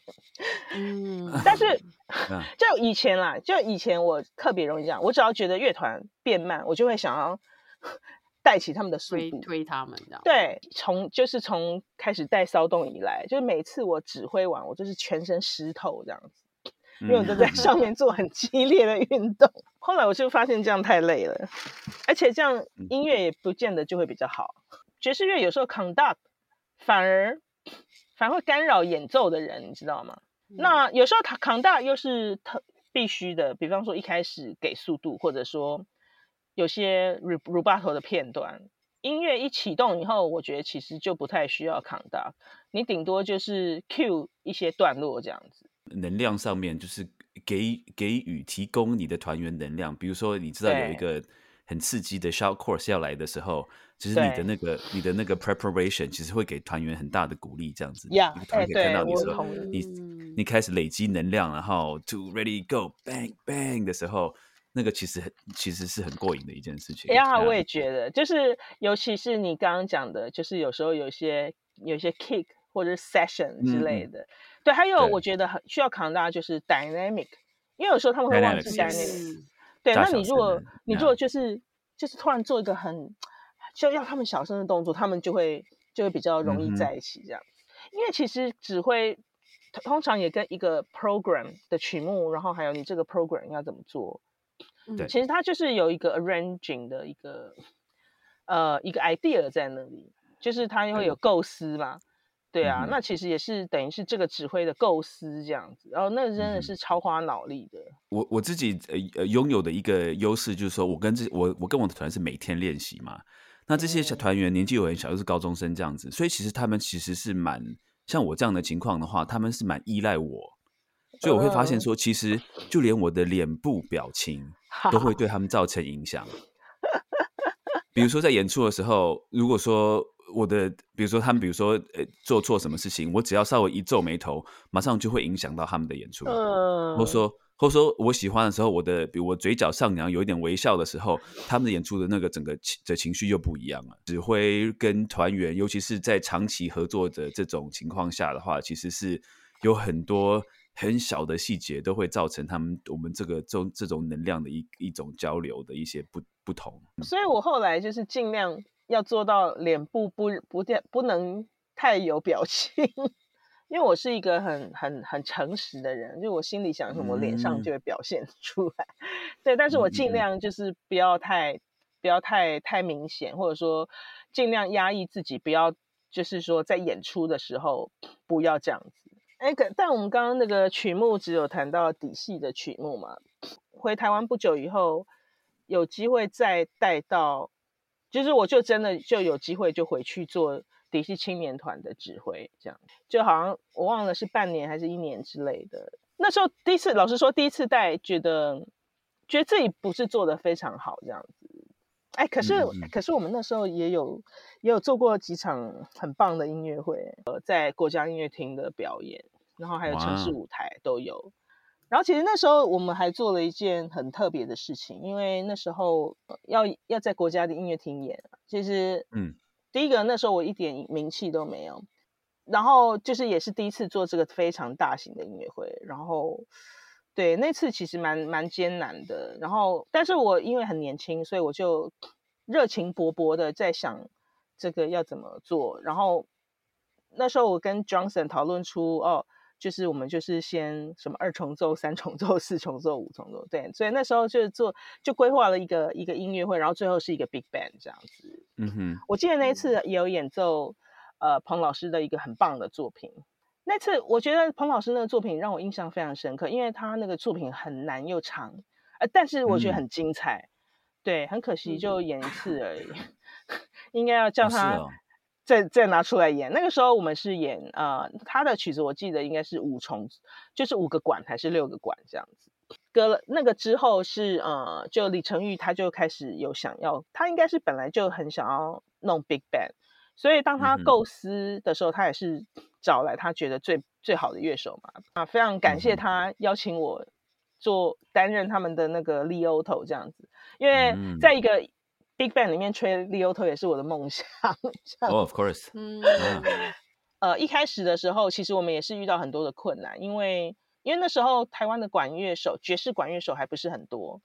D: 嗯，但是 就以前啦，就以前我特别容易这样，我只要觉得乐团变慢，我就会想要 带起他们的速度，
B: 推他们这样。
D: 对，从就是从开始带骚动以来，就是每次我指挥完，我就是全身湿透这样子，因为我都在 上面做很激烈的运动。后来我就发现这样太累了，而且这样音乐也不见得就会比较好。爵士乐有时候 conduct 反而反而会干扰演奏的人，你知道吗？那有时候他 conduct 又是特必须的，比方说一开始给速度，或者说有些 rubato 的片段，音乐一启动以后，我觉得其实就不太需要 conduct，你顶多就是 cue 一些段落这样子。
A: 能量上面就是给给予提供你的团员能量，比如说你知道有一个很刺激的 short course 要来的时候。其实你的那个你的那个 preparation 其实会给团员很大的鼓励，这样子，
D: 呀，
A: 团员看到你
D: 说
A: 你你开始累积能量，然后 to ready go bang bang 的时候，那个其实很其实是很过瘾的一件事情。
D: 呀，我也觉得，就是尤其是你刚刚讲的，就是有时候有些有些 kick 或者 session 之类的，对，还有我觉得很需要扛大就是 dynamic，因为有时候他们会忘记 dynamic，对，那你如果你如果就是就是突然做一个很就要他们小声的动作，他们就会就会比较容易在一起这样。因为其实指挥通常也跟一个 program 的曲目，然后还有你这个 program 要怎么做，
A: 对，
D: 其实它就是有一个 arranging 的一个呃一个 idea 在那里，就是它会有构思嘛。对啊，那其实也是等于是这个指挥的构思这样子，然后那真的是超花脑力的。
A: 我我自己呃呃拥有的一个优势就是说，我跟这我我跟我的团是每天练习嘛。那这些小团员年纪有很小，又是高中生这样子，所以其实他们其实是蛮像我这样的情况的话，他们是蛮依赖我。所以我会发现说，其实就连我的脸部表情都会对他们造成影响。比如说在演出的时候，如果说。我的，比如说他们，比如说呃，做错什么事情，我只要稍微一皱眉头，马上就会影响到他们的演出。嗯，或者说，或者说我喜欢的时候，我的，比如我嘴角上扬，有一点微笑的时候，他们的演出的那个整个情的情绪又不一样了。指挥跟团员，尤其是在长期合作的这种情况下的话，其实是有很多很小的细节都会造成他们我们这个这这种能量的一一种交流的一些不不同。
D: 所以我后来就是尽量。要做到脸部不不不不能太有表情，因为我是一个很很很诚实的人，就我心里想什么，脸上就会表现出来。对，但是我尽量就是不要太不要太太明显，或者说尽量压抑自己，不要就是说在演出的时候不要这样子。哎，可但我们刚刚那个曲目只有谈到底戏的曲目嘛？回台湾不久以后，有机会再带到。就是我就真的就有机会就回去做迪西青年团的指挥，这样就好像我忘了是半年还是一年之类的。那时候第一次，老实说，第一次带觉得觉得自己不是做的非常好这样子。哎，可是可是我们那时候也有也有做过几场很棒的音乐会，呃，在国家音乐厅的表演，然后还有城市舞台都有。然后其实那时候我们还做了一件很特别的事情，因为那时候要要在国家的音乐厅演，其实嗯，第一个那时候我一点名气都没有，然后就是也是第一次做这个非常大型的音乐会，然后对那次其实蛮蛮艰难的，然后但是我因为很年轻，所以我就热情勃勃的在想这个要怎么做，然后那时候我跟 Johnson 讨论出哦。就是我们就是先什么二重奏、三重奏、四重奏、五重奏，对，所以那时候就做就规划了一个一个音乐会，然后最后是一个 big band 这样子。嗯哼，我记得那一次也有演奏呃彭老师的一个很棒的作品。那次我觉得彭老师那个作品让我印象非常深刻，因为他那个作品很难又长，呃，但是我觉得很精彩。对，很可惜就演一次而已，应该要叫他。再再拿出来演，那个时候我们是演呃他的曲子，我记得应该是五重，就是五个管还是六个管这样子。隔了那个之后是呃，就李成玉他就开始有想要，他应该是本来就很想要弄 big band，所以当他构思的时候，他也是找来他觉得最最好的乐手嘛。啊，非常感谢他邀请我做担任他们的那个 Leoto 这样子，因为在一个。Big Bang 里面吹 Leoto 也是我的梦想。
A: Oh, of course。
D: 嗯，呃，一开始的时候，其实我们也是遇到很多的困难，因为因为那时候台湾的管乐手，爵士管乐手还不是很多。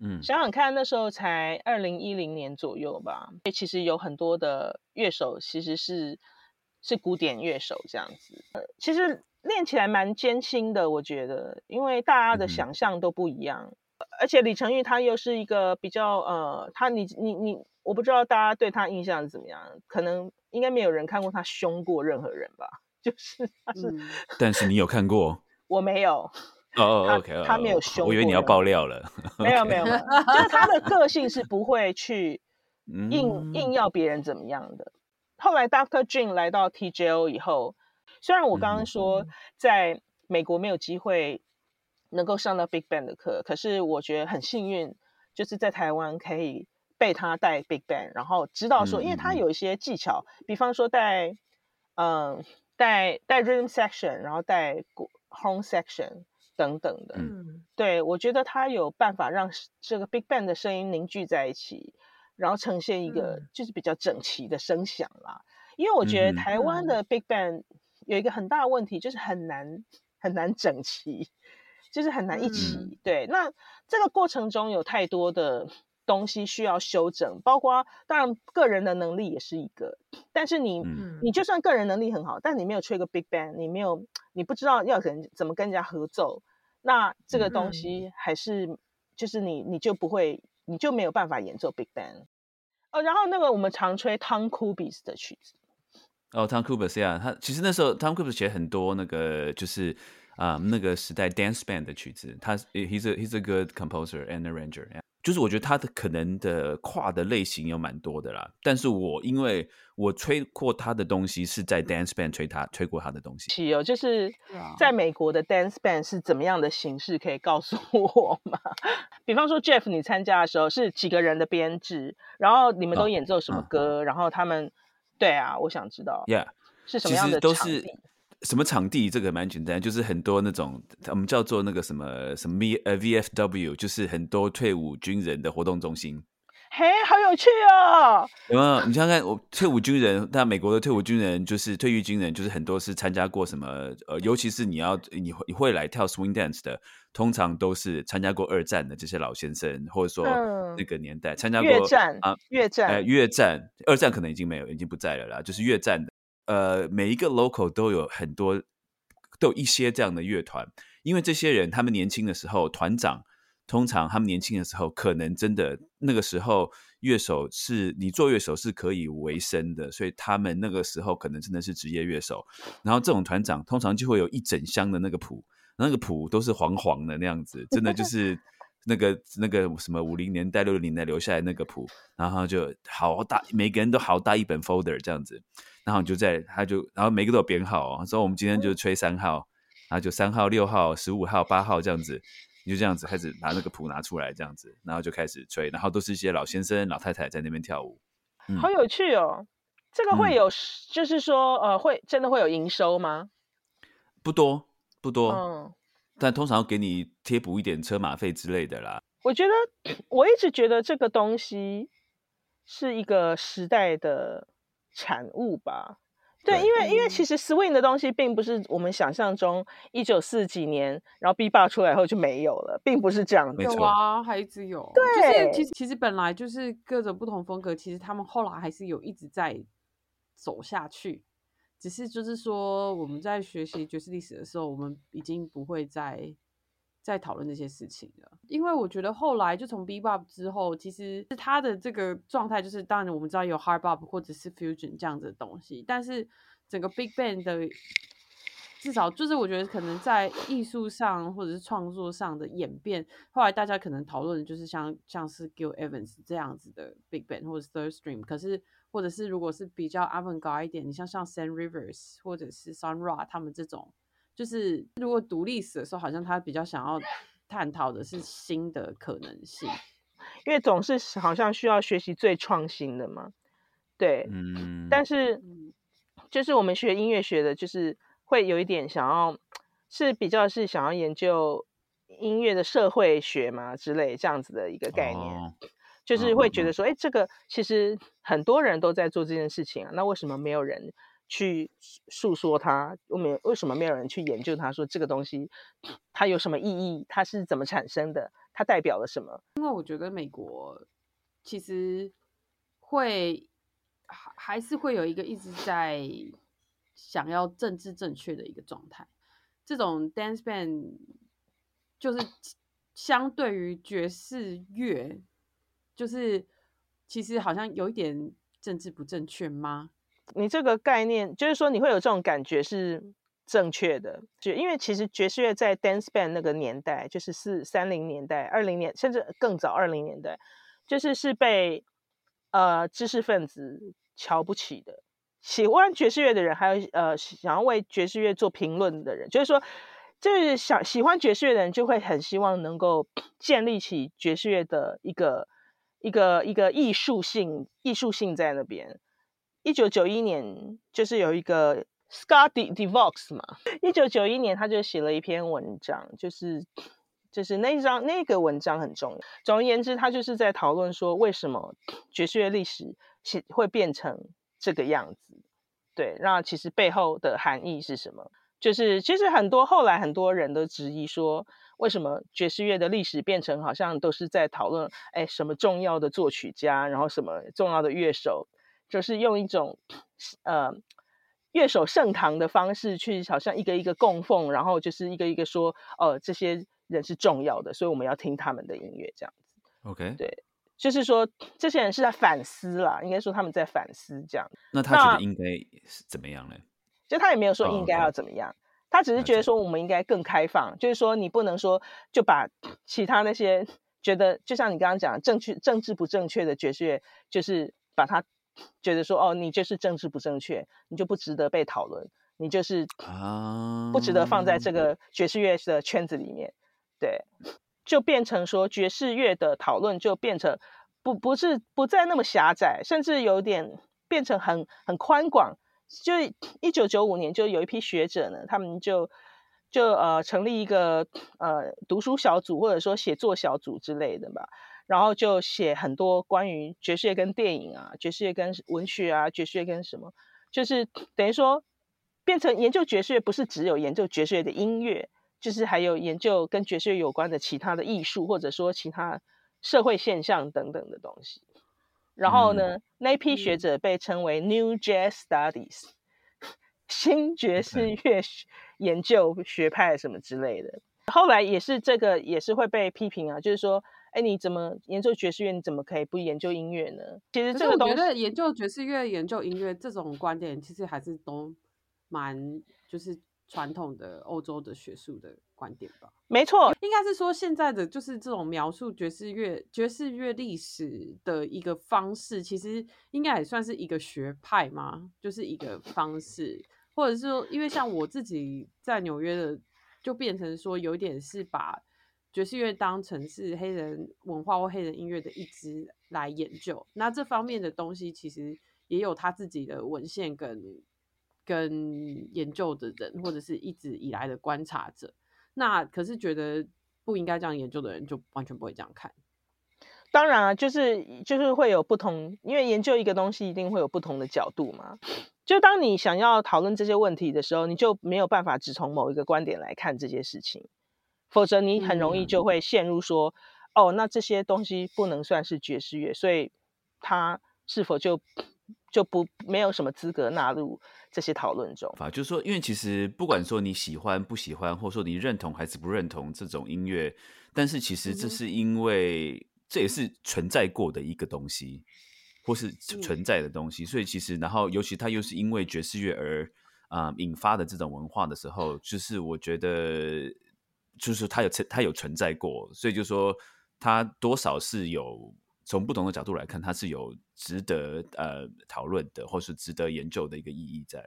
D: 嗯，想想看，那时候才二零一零年左右吧。其实有很多的乐手其实是是古典乐手这样子。呃，其实练起来蛮艰辛的，我觉得，因为大家的想象都不一样。而且李成玉他又是一个比较呃，他你你你，我不知道大家对他印象是怎么样，可能应该没有人看过他凶过任何人吧？就是他是，
A: 但是你有看过？
D: 我没有。
A: 哦，OK，
D: 他没有凶。
A: 我以为你要爆料了。
D: 没有没有，就是他的个性是不会去硬硬要别人怎么样的。后来 Doctor Jin 来到 TJO 以后，虽然我刚刚说在美国没有机会。能够上到 Big Band 的课，可是我觉得很幸运，就是在台湾可以被他带 Big Band，然后知道说，因为他有一些技巧，比方说带，嗯，带带 Rhythm Section，然后带 Horn Section 等等的。嗯，对我觉得他有办法让这个 Big Band 的声音凝聚在一起，然后呈现一个就是比较整齐的声响啦。因为我觉得台湾的 Big Band 有一个很大的问题，就是很难很难整齐。就是很难一起对，那这个过程中有太多的东西需要修整，包括当然个人的能力也是一个，但是你你就算个人能力很好，但你没有吹个 big band，你没有你不知道要跟怎么跟人家合奏，那这个东西还是就是你你就不会，你就没有办法演奏 big band。哦，然后那个我们常吹 Tom Kubis 的曲子。
A: 哦，Tom Kubis 呀，他其实那时候 Tom Kubis 写很多那个就是啊那个时代 dance band 的曲子，他 he's a he's a good composer and arranger。就是我觉得他的可能的跨的类型有蛮多的啦，但是我因为我吹过他的东西是在 dance band 吹他吹过他的东西。
D: 是哦，就是在美国的 dance band 是怎么样的形式？可以告诉我吗？比方说 Jeff，你参加的时候是几个人的编制，然后你们都演奏什么歌？然后他们对啊，我想知道
A: ，Yeah，
D: 是什么样的
A: 场地？什么场地？这个蛮简单，就是很多那种我们叫做那个什么什么 V 呃 VFW，就是很多退伍军人的活动中心。
D: 嘿，好有趣哦！
A: 有没有？你想想看，我退伍军人，那美国的退伍军人就是退役军人，就是很多是参加过什么呃，尤其是你要你会你会来跳 swing dance 的，通常都是参加过二战的这些老先生，或者说那个年代参加过
D: 越战啊，越战，
A: 哎，越战，二战可能已经没有，已经不在了啦，就是越战的。呃，每一个 local 都有很多，都有一些这样的乐团，因为这些人他们年轻的时候，团长通常他们年轻的时候，可能真的那个时候乐手是你做乐手是可以为生的，所以他们那个时候可能真的是职业乐手。然后这种团长通常就会有一整箱的那个谱，那个谱都是黄黄的那样子，真的就是。那个那个什么五零年代六零年代留下来那个谱，然后就好大，每个人都好大一本 folder 这样子，然后你就在他就然后每个都有编号，说我们今天就吹三号，然后就三号六号十五号八号这样子，你就这样子开始拿那个谱拿出来这样子，然后就开始吹，然后都是一些老先生老太太在那边跳舞，
D: 好有趣哦！这个会有就是说呃会真的会有营收吗？
A: 不多不多，嗯。但通常要给你贴补一点车马费之类的啦。
D: 我觉得 我一直觉得这个东西是一个时代的产物吧。对，因为因为其实 swing 的东西并不是我们想象中一九四几年，然后 B 霸出来后就没有了，并不是这样。
B: 有啊，还一直有。对，就是其实其实本来就是各种不同风格，其实他们后来还是有一直在走下去。只是就是说，我们在学习爵士历史的时候，我们已经不会再在讨论这些事情了。因为我觉得后来就从 Bebop 之后，其实是他的这个状态，就是当然我们知道有 Hard Bop 或者是 Fusion 这样子的东西，但是整个 Big Band 的至少就是我觉得可能在艺术上或者是创作上的演变，后来大家可能讨论的就是像像是 Gil Evans 这样子的 Big Band 或者 Third Stream，可是。或者是如果是比较 avant garde 一点，你像像 Sam Rivers 或者是 Sun Ra 他们这种，就是如果读历史的时候，好像他比较想要探讨的是新的可能性，
D: 因为总是好像需要学习最创新的嘛。对，嗯。但是就是我们学音乐学的，就是会有一点想要是比较是想要研究音乐的社会学嘛之类这样子的一个概念。就是会觉得说，哎，这个其实很多人都在做这件事情啊，那为什么没有人去诉说它？我们为什么没有人去研究它？说这个东西它有什么意义？它是怎么产生的？它代表了什么？
B: 因为我觉得美国其实会还还是会有一个一直在想要政治正确的一个状态。这种 dance band 就是相对于爵士乐。就是，其实好像有一点政治不正确吗？
D: 你这个概念就是说你会有这种感觉是正确的，就因为其实爵士乐在 dance band 那个年代，就是四三零年代、二零年甚至更早二零年代，就是是被呃知识分子瞧不起的。喜欢爵士乐的人，还有呃想要为爵士乐做评论的人，就是说，就是想喜欢爵士乐的人，就会很希望能够建立起爵士乐的一个。一个一个艺术性艺术性在那边。一九九一年就是有一个 Scott Devox 嘛，一九九一年他就写了一篇文章，就是就是那张那个文章很重要。总而言之，他就是在讨论说为什么爵士乐历史会变成这个样子。对，那其实背后的含义是什么？就是其实很多后来很多人都质疑说。为什么爵士乐的历史变成好像都是在讨论，哎，什么重要的作曲家，然后什么重要的乐手，就是用一种呃乐手盛唐的方式去，好像一个一个供奉，然后就是一个一个说，哦，这些人是重要的，所以我们要听他们的音乐这样子。
A: OK，
D: 对，就是说这些人是在反思啦，应该说他们在反思这样。
A: 那他觉得应该是怎么样呢？
D: 就他也没有说应该要怎么样。他只是觉得说，我们应该更开放，就是说，你不能说就把其他那些觉得，就像你刚刚讲正确、政治不正确的爵士乐，就是把它觉得说，哦，你就是政治不正确，你就不值得被讨论，你就是啊，不值得放在这个爵士乐的圈子里面，对，就变成说爵士乐的讨论就变成不不是不再那么狭窄，甚至有点变成很很宽广。就一九九五年，就有一批学者呢，他们就就呃成立一个呃读书小组或者说写作小组之类的吧，然后就写很多关于爵士乐跟电影啊，爵士乐跟文学啊，爵士乐跟什么，就是等于说变成研究爵士乐，不是只有研究爵士乐的音乐，就是还有研究跟爵士乐有关的其他的艺术，或者说其他社会现象等等的东西。然后呢，那批学者被称为 New Jazz Studies，新爵士乐研究学派什么之类的。后来也是这个也是会被批评啊，就是说，哎，你怎么研究爵士乐，你怎么可以不研究音乐呢？其实这个
B: 我觉得研究爵士乐、研究音乐这种观点，其实还是都蛮就是传统的欧洲的学术的观点吧。
D: 没错，
B: 应该是说现在的就是这种描述爵士乐、爵士乐历史的一个方式，其实应该也算是一个学派嘛？就是一个方式，或者是说，因为像我自己在纽约的，就变成说有点是把爵士乐当成是黑人文化或黑人音乐的一支来研究。那这方面的东西其实也有他自己的文献跟跟研究的人，或者是一直以来的观察者。那可是觉得不应该这样研究的人，就完全不会这样看。
D: 当然啊，就是就是会有不同，因为研究一个东西一定会有不同的角度嘛。就当你想要讨论这些问题的时候，你就没有办法只从某一个观点来看这些事情，否则你很容易就会陷入说，哦，那这些东西不能算是爵士乐，所以它是否就？就不没有什么资格纳入这些讨论中。
A: 啊，就是说，因为其实不管说你喜欢不喜欢，或者说你认同还是不认同这种音乐，但是其实这是因为这也是存在过的一个东西，或是存在的东西，所以其实然后尤其它又是因为爵士乐而啊引发的这种文化的时候，就是我觉得就是它有存它有存在过，所以就说它多少是有。从不同的角度来看，它是有值得呃讨论的，或是值得研究的一个意义在。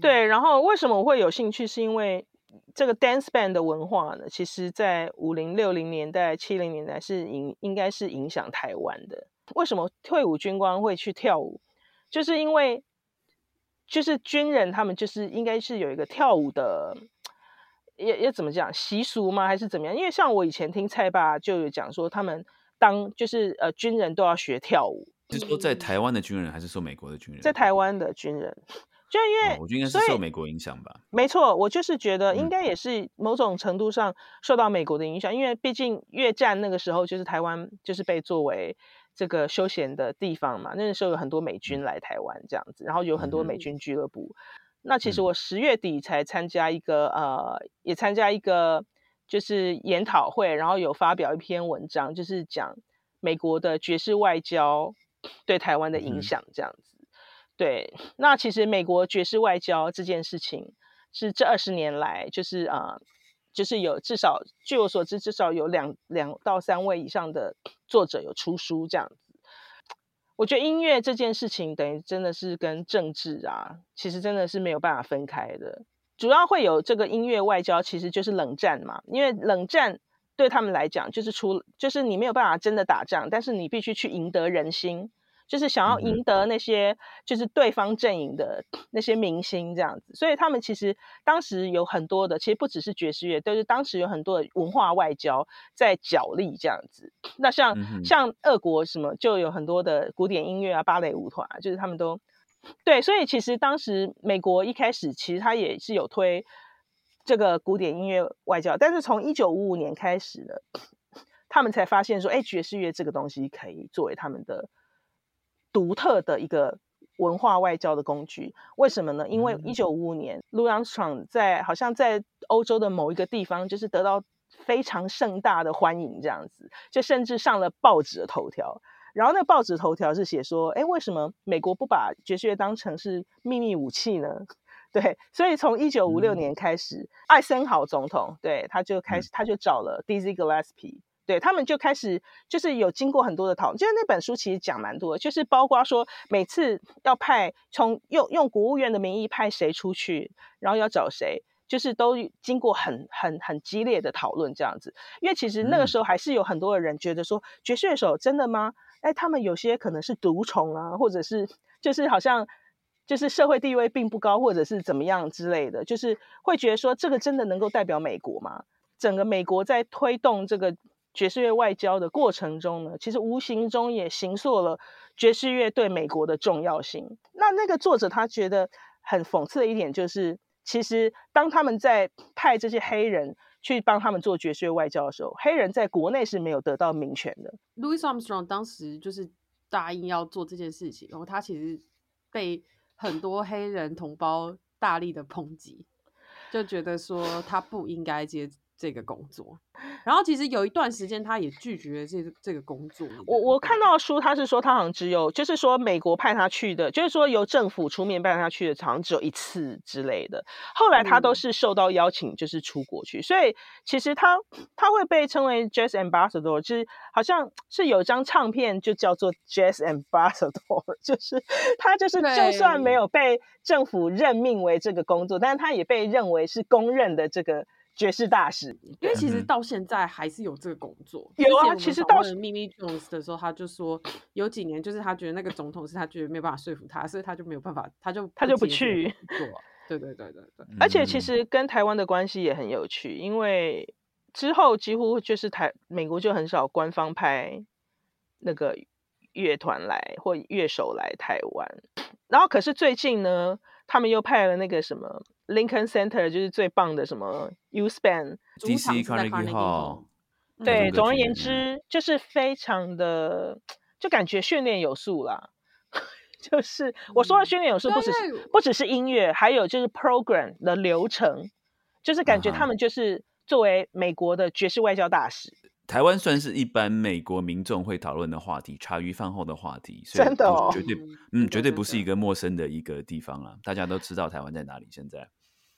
D: 对，然后为什么我会有兴趣？是因为这个 dance band 的文化呢，其实在五零六零年代、七零年代是影应该是影响台湾的。为什么退伍军官会去跳舞？就是因为就是军人他们就是应该是有一个跳舞的，也也怎么讲习俗吗？还是怎么样？因为像我以前听蔡爸就有讲说他们。当就是呃，军人都要学跳舞。
A: 是说在台湾的军人，还是说美国的军人？
D: 在台湾的军人，就因为
A: 我觉得应该是受美国影响吧。
D: 没错，我就是觉得应该也是某种程度上受到美国的影响，因为毕竟越战那个时候，就是台湾就是被作为这个休闲的地方嘛。那个时候有很多美军来台湾这样子，然后有很多美军俱乐部。那其实我十月底才参加一个呃，也参加一个。就是研讨会，然后有发表一篇文章，就是讲美国的爵士外交对台湾的影响这样子。对，那其实美国爵士外交这件事情是这二十年来，就是啊，就是有至少据我所知，至少有两两到三位以上的作者有出书这样子。我觉得音乐这件事情，等于真的是跟政治啊，其实真的是没有办法分开的。主要会有这个音乐外交，其实就是冷战嘛。因为冷战对他们来讲，就是出，就是你没有办法真的打仗，但是你必须去赢得人心，就是想要赢得那些就是对方阵营的那些明星这样子。所以他们其实当时有很多的，其实不只是爵士乐，都是当时有很多的文化外交在角力这样子。那像像俄国什么，就有很多的古典音乐啊、芭蕾舞团，就是他们都。对，所以其实当时美国一开始其实他也是有推这个古典音乐外交。但是从一九五五年开始呢，他们才发现说，哎，爵士乐这个东西可以作为他们的独特的一个文化外交的工具。为什么呢？因为一九五五年，Louis Armstrong 在好像在欧洲的某一个地方，就是得到非常盛大的欢迎，这样子，就甚至上了报纸的头条。然后那报纸头条是写说，哎，为什么美国不把爵士乐当成是秘密武器呢？对，所以从一九五六年开始，艾森豪总统对他就开始，他就找了 Dizzy Gillespie，对他们就开始就是有经过很多的讨论，就是那本书其实讲蛮多，就是包括说每次要派从用用国务院的名义派谁出去，然后要找谁。就是都经过很很很激烈的讨论这样子，因为其实那个时候还是有很多的人觉得说爵士乐手真的吗？哎，他们有些可能是毒虫啊，或者是就是好像就是社会地位并不高，或者是怎么样之类的，就是会觉得说这个真的能够代表美国吗？整个美国在推动这个爵士乐外交的过程中呢，其实无形中也形塑了爵士乐对美国的重要性。那那个作者他觉得很讽刺的一点就是。其实，当他们在派这些黑人去帮他们做爵士乐外交的时候，黑人在国内是没有得到民权的。
B: Louis Armstrong 当时就是答应要做这件事情，然后他其实被很多黑人同胞大力的抨击，就觉得说他不应该接。这个工作，然后其实有一段时间他也拒绝这这个工作。
D: 我我看到书，他是说他好像只有，就是说美国派他去的，就是说由政府出面派他去的，好像只有一次之类的。后来他都是受到邀请，就是出国去。所以其实他他会被称为 Jazz Ambassador，就是好像是有张唱片就叫做 Jazz Ambassador，就是他就是就算没有被政府任命为这个工作，但是他也被认为是公认的这个。爵士大使，
B: 因为其实到现在还是有这个工作。
D: 有啊，其实到
B: 秘密 Jones 的时候，他就说有几年，就是他觉得那个总统是他觉得没有办法说服他，所以他就没有办法，他就
D: 他就不去
B: 做。对对对对对。
D: 而且其实跟台湾的关系也很有趣，因为之后几乎就是台美国就很少官方派那个乐团来或乐手来台湾，然后可是最近呢，他们又派了那个什么。Lincoln Center 就是最棒的什么 U Span，DC
A: Carnegie Hall。
D: 对，总而言之，就是非常的，就感觉训练有素啦。就是我说的训练有素，不只是不只是音乐，还有就是 program 的流程，就是感觉他们就是作为美国的爵士外交大使。
A: 台湾算是一般美国民众会讨论的话题，茶余饭后的话题，
D: 真的
A: 绝对，嗯，绝对不是一个陌生的一个地方了。大家都知道台湾在哪里。现在，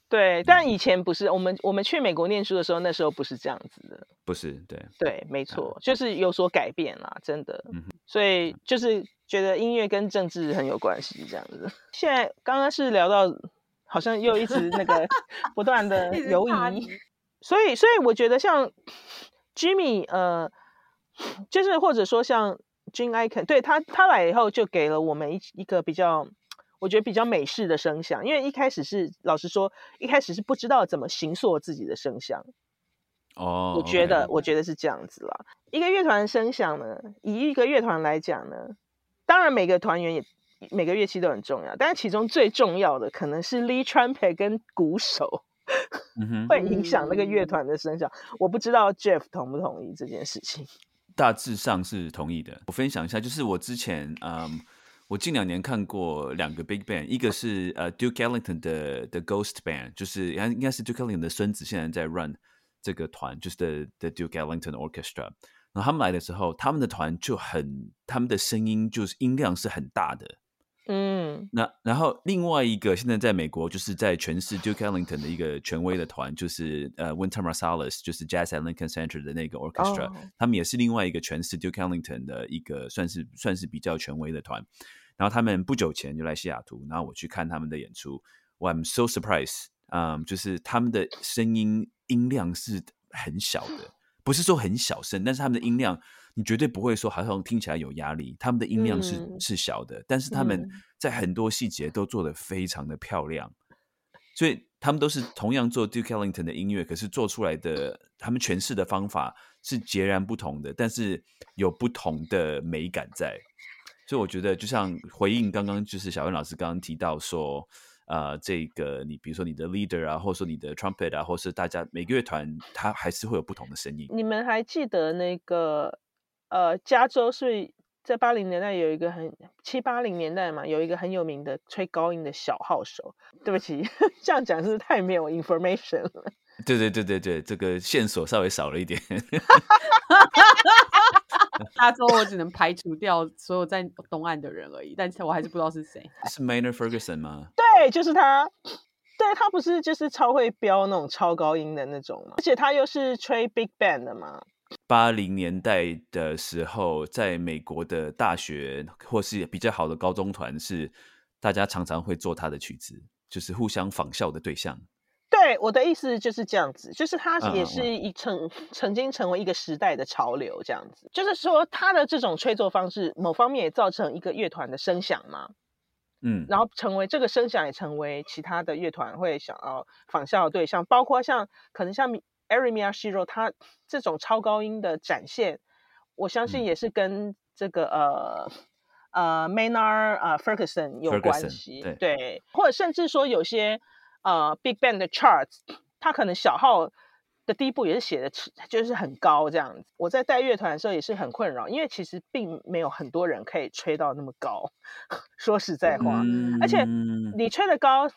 D: 对，但以前不是我们我们去美国念书的时候，那时候不是这样子的，
A: 不是，对，
D: 对，没错，就是有所改变啦，真的。所以就是觉得音乐跟政治很有关系，这样子。现在刚刚是聊到，好像又一直那个 不断的游移，所以，所以我觉得像。Jimmy，呃，就是或者说像 Jim Icon，对他他来以后就给了我们一一个比较，我觉得比较美式的声响。因为一开始是老实说，一开始是不知道怎么形塑自己的声响。
A: 哦，
D: 我觉得我觉得是这样子啦。一个乐团的声响呢，以一个乐团来讲呢，当然每个团员也每个乐器都很重要，但是其中最重要的可能是 lead trumpet 跟鼓手。会影响那个乐团的声响，我不知道 Jeff 同不同意这件事情。
A: 大致上是同意的。我分享一下，就是我之前，嗯，我近两年看过两个 Big Band，一个是呃 Duke Ellington 的的 Ghost Band，就是应该应该是 Duke Ellington 的孙子现在在 run 这个团，就是 The The Duke Ellington Orchestra。然后他们来的时候，他们的团就很，他们的声音就是音量是很大的。
D: 嗯，
A: 那然后另外一个现在在美国就是在诠释 Duke Ellington 的一个权威的团，就是呃 Winter Marsalis，就是 Jazz at Lincoln Center 的那个 Orchestra，他们也是另外一个诠释 Duke Ellington 的一个算是算是比较权威的团。然后他们不久前就来西雅图，然后我去看他们的演出，我 I'm so surprised，嗯，就是他们的声音音量是很小的，不是说很小声，但是他们的音量。你绝对不会说好像听起来有压力，他们的音量是是小的，但是他们在很多细节都做得非常的漂亮，所以他们都是同样做 Duke Ellington 的音乐，可是做出来的他们诠释的方法是截然不同的，但是有不同的美感在，所以我觉得就像回应刚刚就是小文老师刚刚提到说，呃，这个你比如说你的 leader 啊，或者说你的 trumpet 啊，或是大家每个乐团，它还是会有不同的声音。
D: 你们还记得那个呃，加州是在八零年代有一个很七八零年代嘛，有一个很有名的吹高音的小号手。对不起，这样讲是太没有 information 了。
A: 对对对对对，这个线索稍微少了一点。
B: 加州我只能排除掉所有在东岸的人而已，但是我还是不知道是谁。
A: 是 Maynard Ferguson 吗？
D: 对，就是他。对他不是就是超会飙那种超高音的那种吗？而且他又是吹 Big Band 的嘛。
A: 八零年代的时候，在美国的大学或是比较好的高中团，是大家常常会做他的曲子，就是互相仿效的对象。
D: 对我的意思就是这样子，就是他也是一曾曾经成为一个时代的潮流，这样子，就是说他的这种吹奏方式，某方面也造成一个乐团的声响嘛，
A: 嗯，
D: 然后成为这个声响也成为其他的乐团会想要仿效的对象，包括像可能像 Arimia Shiro 他这种超高音的展现，我相信也是跟这个呃呃 Maynard 啊 Ferguson 有关系，对，或者甚至说有些。呃，Big Band 的 charts，它可能小号的第一步也是写的，就是很高这样子。我在带乐团的时候也是很困扰，因为其实并没有很多人可以吹到那么高。说实在话，而且你吹的高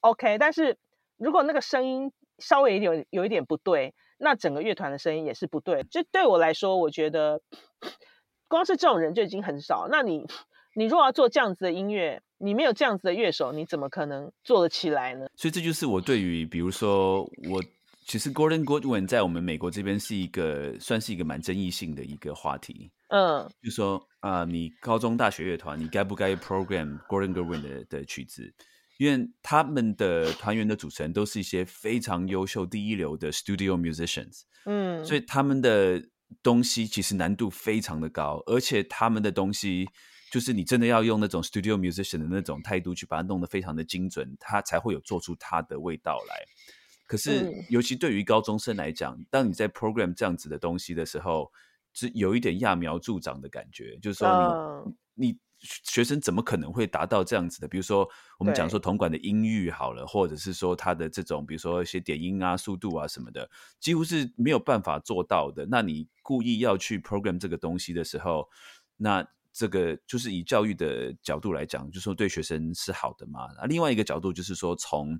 D: ，OK，但是如果那个声音稍微有有一点不对，那整个乐团的声音也是不对。就对我来说，我觉得光是这种人就已经很少。那你你如果要做这样子的音乐，你没有这样子的乐手，你怎么可能做得起来呢？
A: 所以这就是我对于，比如说我其实 Gordon Goodwin 在我们美国这边是一个算是一个蛮争议性的一个话题。
D: 嗯，
A: 就说啊，你高中大学乐团，你该不该 program Gordon Goodwin 的的曲子？因为他们的团员的组成都是一些非常优秀、第一流的 studio musicians。
D: 嗯，
A: 所以他们的东西其实难度非常的高，而且他们的东西。就是你真的要用那种 studio musician 的那种态度去把它弄得非常的精准，它才会有做出它的味道来。可是，尤其对于高中生来讲，当你在 program 这样子的东西的时候，是有一点揠苗助长的感觉。就是说，你你学生怎么可能会达到这样子的？比如说，我们讲说铜管的音域好了，或者是说它的这种，比如说一些点音啊、速度啊什么的，几乎是没有办法做到的。那你故意要去 program 这个东西的时候，那这个就是以教育的角度来讲，就说对学生是好的嘛。那另外一个角度就是说，从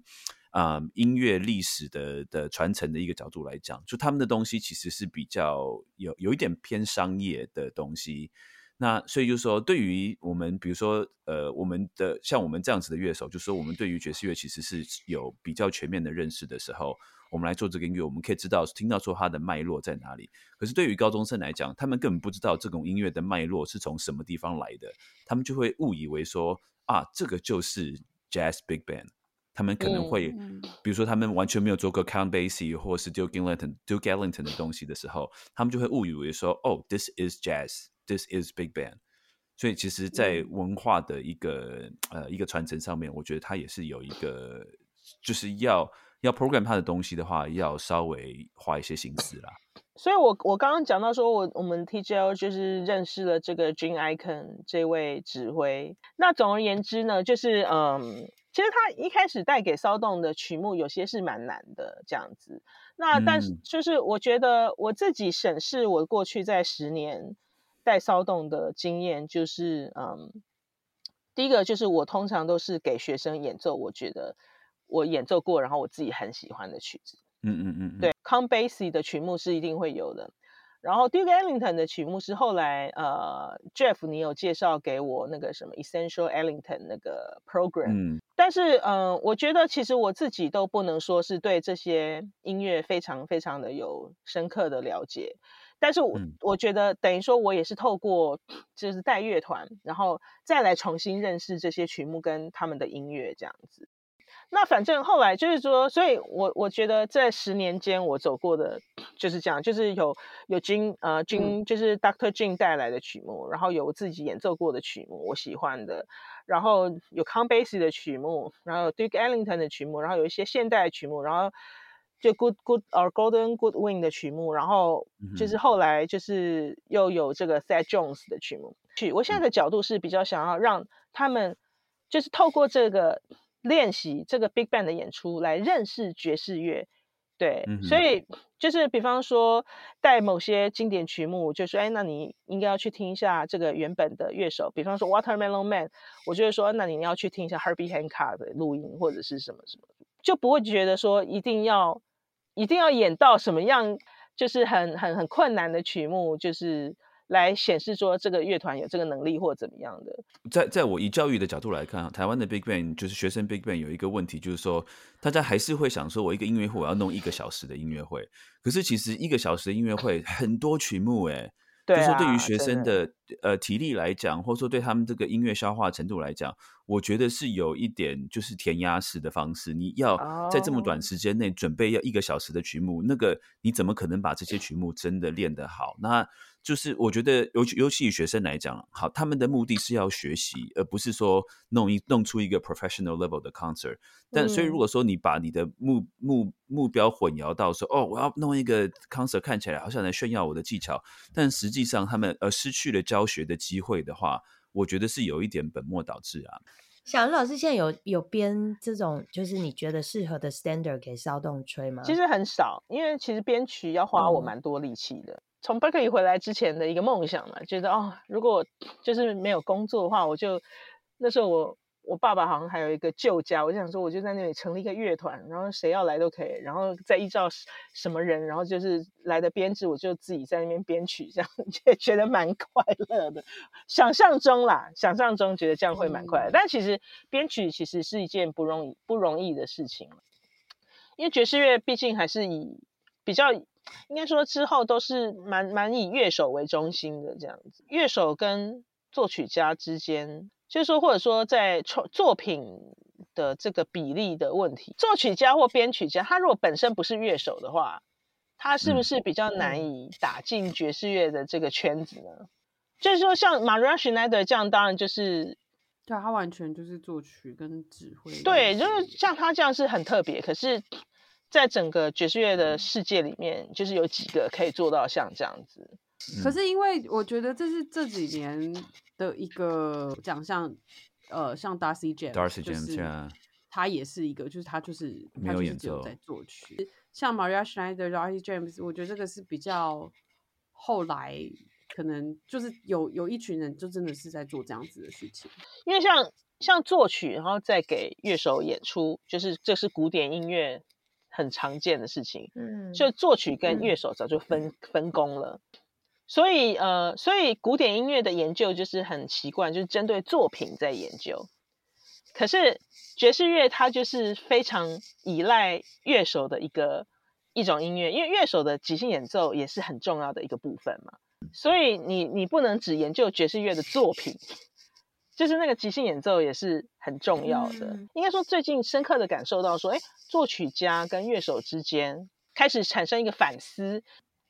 A: 啊音乐历史的的传承的一个角度来讲，就他们的东西其实是比较有有一点偏商业的东西。那所以就是说，对于我们比如说呃我们的像我们这样子的乐手，就是说我们对于爵士乐其实是有比较全面的认识的时候。我们来做这个音乐，我们可以知道听到说它的脉络在哪里。可是对于高中生来讲，他们根本不知道这种音乐的脉络是从什么地方来的，他们就会误以为说啊，这个就是 Jazz Big Band。他们可能会，比如说他们完全没有做过 Count Basie 或是 Duke Ellington、Duke Ellington 的东西的时候，他们就会误以为说哦，This is Jazz，This is Big Band。所以其实，在文化的一个呃一个传承上面，我觉得它也是有一个就是要。要 program 它的东西的话，要稍微花一些心思啦。
D: 所以，我我刚刚讲到说，我我们 TGL 就是认识了这个 Jim Icon 这位指挥。那总而言之呢，就是嗯，其实他一开始带给骚动的曲目有些是蛮难的这样子。那但是就是我觉得我自己审视我过去在十年带骚动的经验，就是嗯，第一个就是我通常都是给学生演奏，我觉得。我演奏过，然后我自己很喜欢的曲子，
A: 嗯嗯嗯，
D: 对，Count Basie 的曲目是一定会有的，然后 Duke Ellington 的曲目是后来呃 Jeff 你有介绍给我那个什么 Essential Ellington 那个 program，
A: 嗯，
D: 但是嗯，我觉得其实我自己都不能说是对这些音乐非常非常的有深刻的了解，但是我我觉得等于说我也是透过就是带乐团，然后再来重新认识这些曲目跟他们的音乐这样子。那反正后来就是说，所以我我觉得在十年间我走过的就是这样，就是有有金呃金就是 Doctor Jin 带来的曲目，然后有我自己演奏过的曲目我喜欢的，然后有 Count Basie 的曲目，然后 Duke Ellington 的曲目，然后有一些现代曲目，然后就 Good Good or Golden Goodwin 的曲目，然后就是后来就是又有这个 Thad Jones 的曲目。曲我现在的角度是比较想要让他们就是透过这个。练习这个 Big Band 的演出，来认识爵士乐。对，所以就是比方说带某些经典曲目，就说哎，那你应该要去听一下这个原本的乐手。比方说 Watermelon Man，我就会说，那你要去听一下 Herbie Hancock 的录音或者是什么什么，就不会觉得说一定要一定要演到什么样，就是很很很困难的曲目，就是。来显示说这个乐团有这个能力或怎么样的。
A: 在在我以教育的角度来看，台湾的 Big Band 就是学生 Big Band 有一个问题，就是说大家还是会想说，我一个音乐会我要弄一个小时的音乐会，可是其实一个小时的音乐会很多曲目哎。就说对于学生的呃体力来讲，或者说对他们这个音乐消化程度来讲，我觉得是有一点就是填鸭式的方式。你要在这么短时间内准备要一个小时的曲目，那个你怎么可能把这些曲目真的练得好？那就是我觉得，尤其尤其以学生来讲，好，他们的目的是要学习，而不是说弄一弄出一个 professional level 的 concert。但所以如果说你把你的目目目标混淆到说，哦，我要弄一个 concert，看起来好像来炫耀我的技巧，但实际上他们呃失去了教学的机会的话，我觉得是有一点本末倒置啊。
C: 小刘老师现在有有编这种就是你觉得适合的 standard 给骚动吹吗？
D: 其实很少，因为其实编曲要花我蛮多力气的。从 Berkeley 回来之前的一个梦想嘛，觉得哦，如果就是没有工作的话，我就那时候我我爸爸好像还有一个旧家，我就想说，我就在那里成立一个乐团，然后谁要来都可以，然后再依照什么人，然后就是来的编制，我就自己在那边编曲，这样 也觉得蛮快乐的。想象中啦，想象中觉得这样会蛮快乐，但其实编曲其实是一件不容易不容易的事情，因为爵士乐毕竟还是以比较。应该说之后都是蛮蛮以乐手为中心的这样子，乐手跟作曲家之间，就是说或者说在创作品的这个比例的问题，作曲家或编曲家，他如果本身不是乐手的话，他是不是比较难以打进爵士乐的这个圈子呢？就是说像 Maria Schneider 这样，当然就是，
B: 对，他完全就是作曲跟指挥，
D: 对，就是像他这样是很特别，可是。在整个爵士乐的世界里面，就是有几个可以做到像这样子。
B: 可是因为我觉得这是这几年的一个奖项，呃，像 Darcy James，就是他也是一个，就是他就是
A: 没有演
B: 奏在作曲。像 Maria Schneider、Darcy James，我觉得这个是比较后来可能就是有有一群人就真的是在做这样子的事情。
D: 因为像像作曲，然后再给乐手演出，就是这是古典音乐。很常见的事情，嗯，所以作曲跟乐手早就分分工了，所以呃，所以古典音乐的研究就是很奇怪，就是针对作品在研究。可是爵士乐它就是非常依赖乐手的一个一种音乐，因为乐手的即兴演奏也是很重要的一个部分嘛，所以你你不能只研究爵士乐的作品。就是那个即兴演奏也是很重要的。应该说，最近深刻的感受到说，哎，作曲家跟乐手之间开始产生一个反思，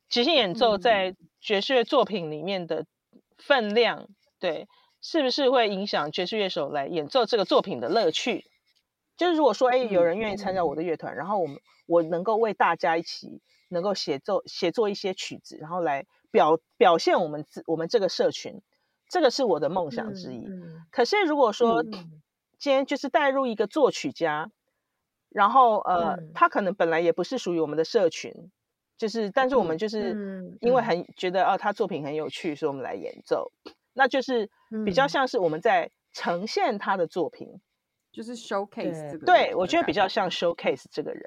D: 即兴演奏在爵士乐作品里面的分量，对，是不是会影响爵士乐手来演奏这个作品的乐趣？就是如果说，哎，有人愿意参加我的乐团，然后我们我能够为大家一起能够写奏写作一些曲子，然后来表表现我们自我们这个社群。这个是我的梦想之一。可是如果说今天就是带入一个作曲家，然后呃，他可能本来也不是属于我们的社群，就是但是我们就是因为很觉得哦，他作品很有趣，所以我们来演奏，那就是比较像是我们在呈现他的作品，
B: 就是 showcase 这个。
D: 对我觉得比较像 showcase 这个人。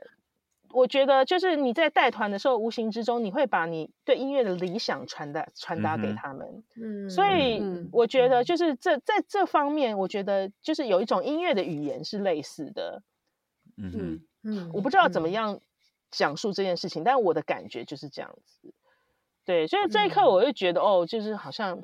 D: 我觉得就是你在带团的时候，无形之中你会把你对音乐的理想传达传达给他们。嗯，所以我觉得就是这在这方面，我觉得就是有一种音乐的语言是类似的。嗯嗯嗯，我不知道怎么样讲述这件事情，但我的感觉就是这样子。对，所以这一刻我就觉得哦，就是好像。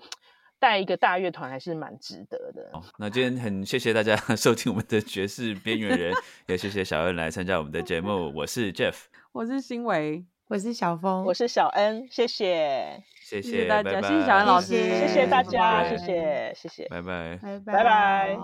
D: 带一个大乐团还是蛮值得的。
A: 那今天很谢谢大家 收听我们的爵士边缘人，也谢谢小恩来参加我们的节目。我是 Jeff，
B: 我是新维，
C: 我是小峰，
D: 我是小恩，谢谢，
A: 谢谢
B: 大家，谢谢小恩老师，
D: 谢谢大家，谢谢，谢谢，
A: 拜拜，
C: 拜拜，
D: 拜拜。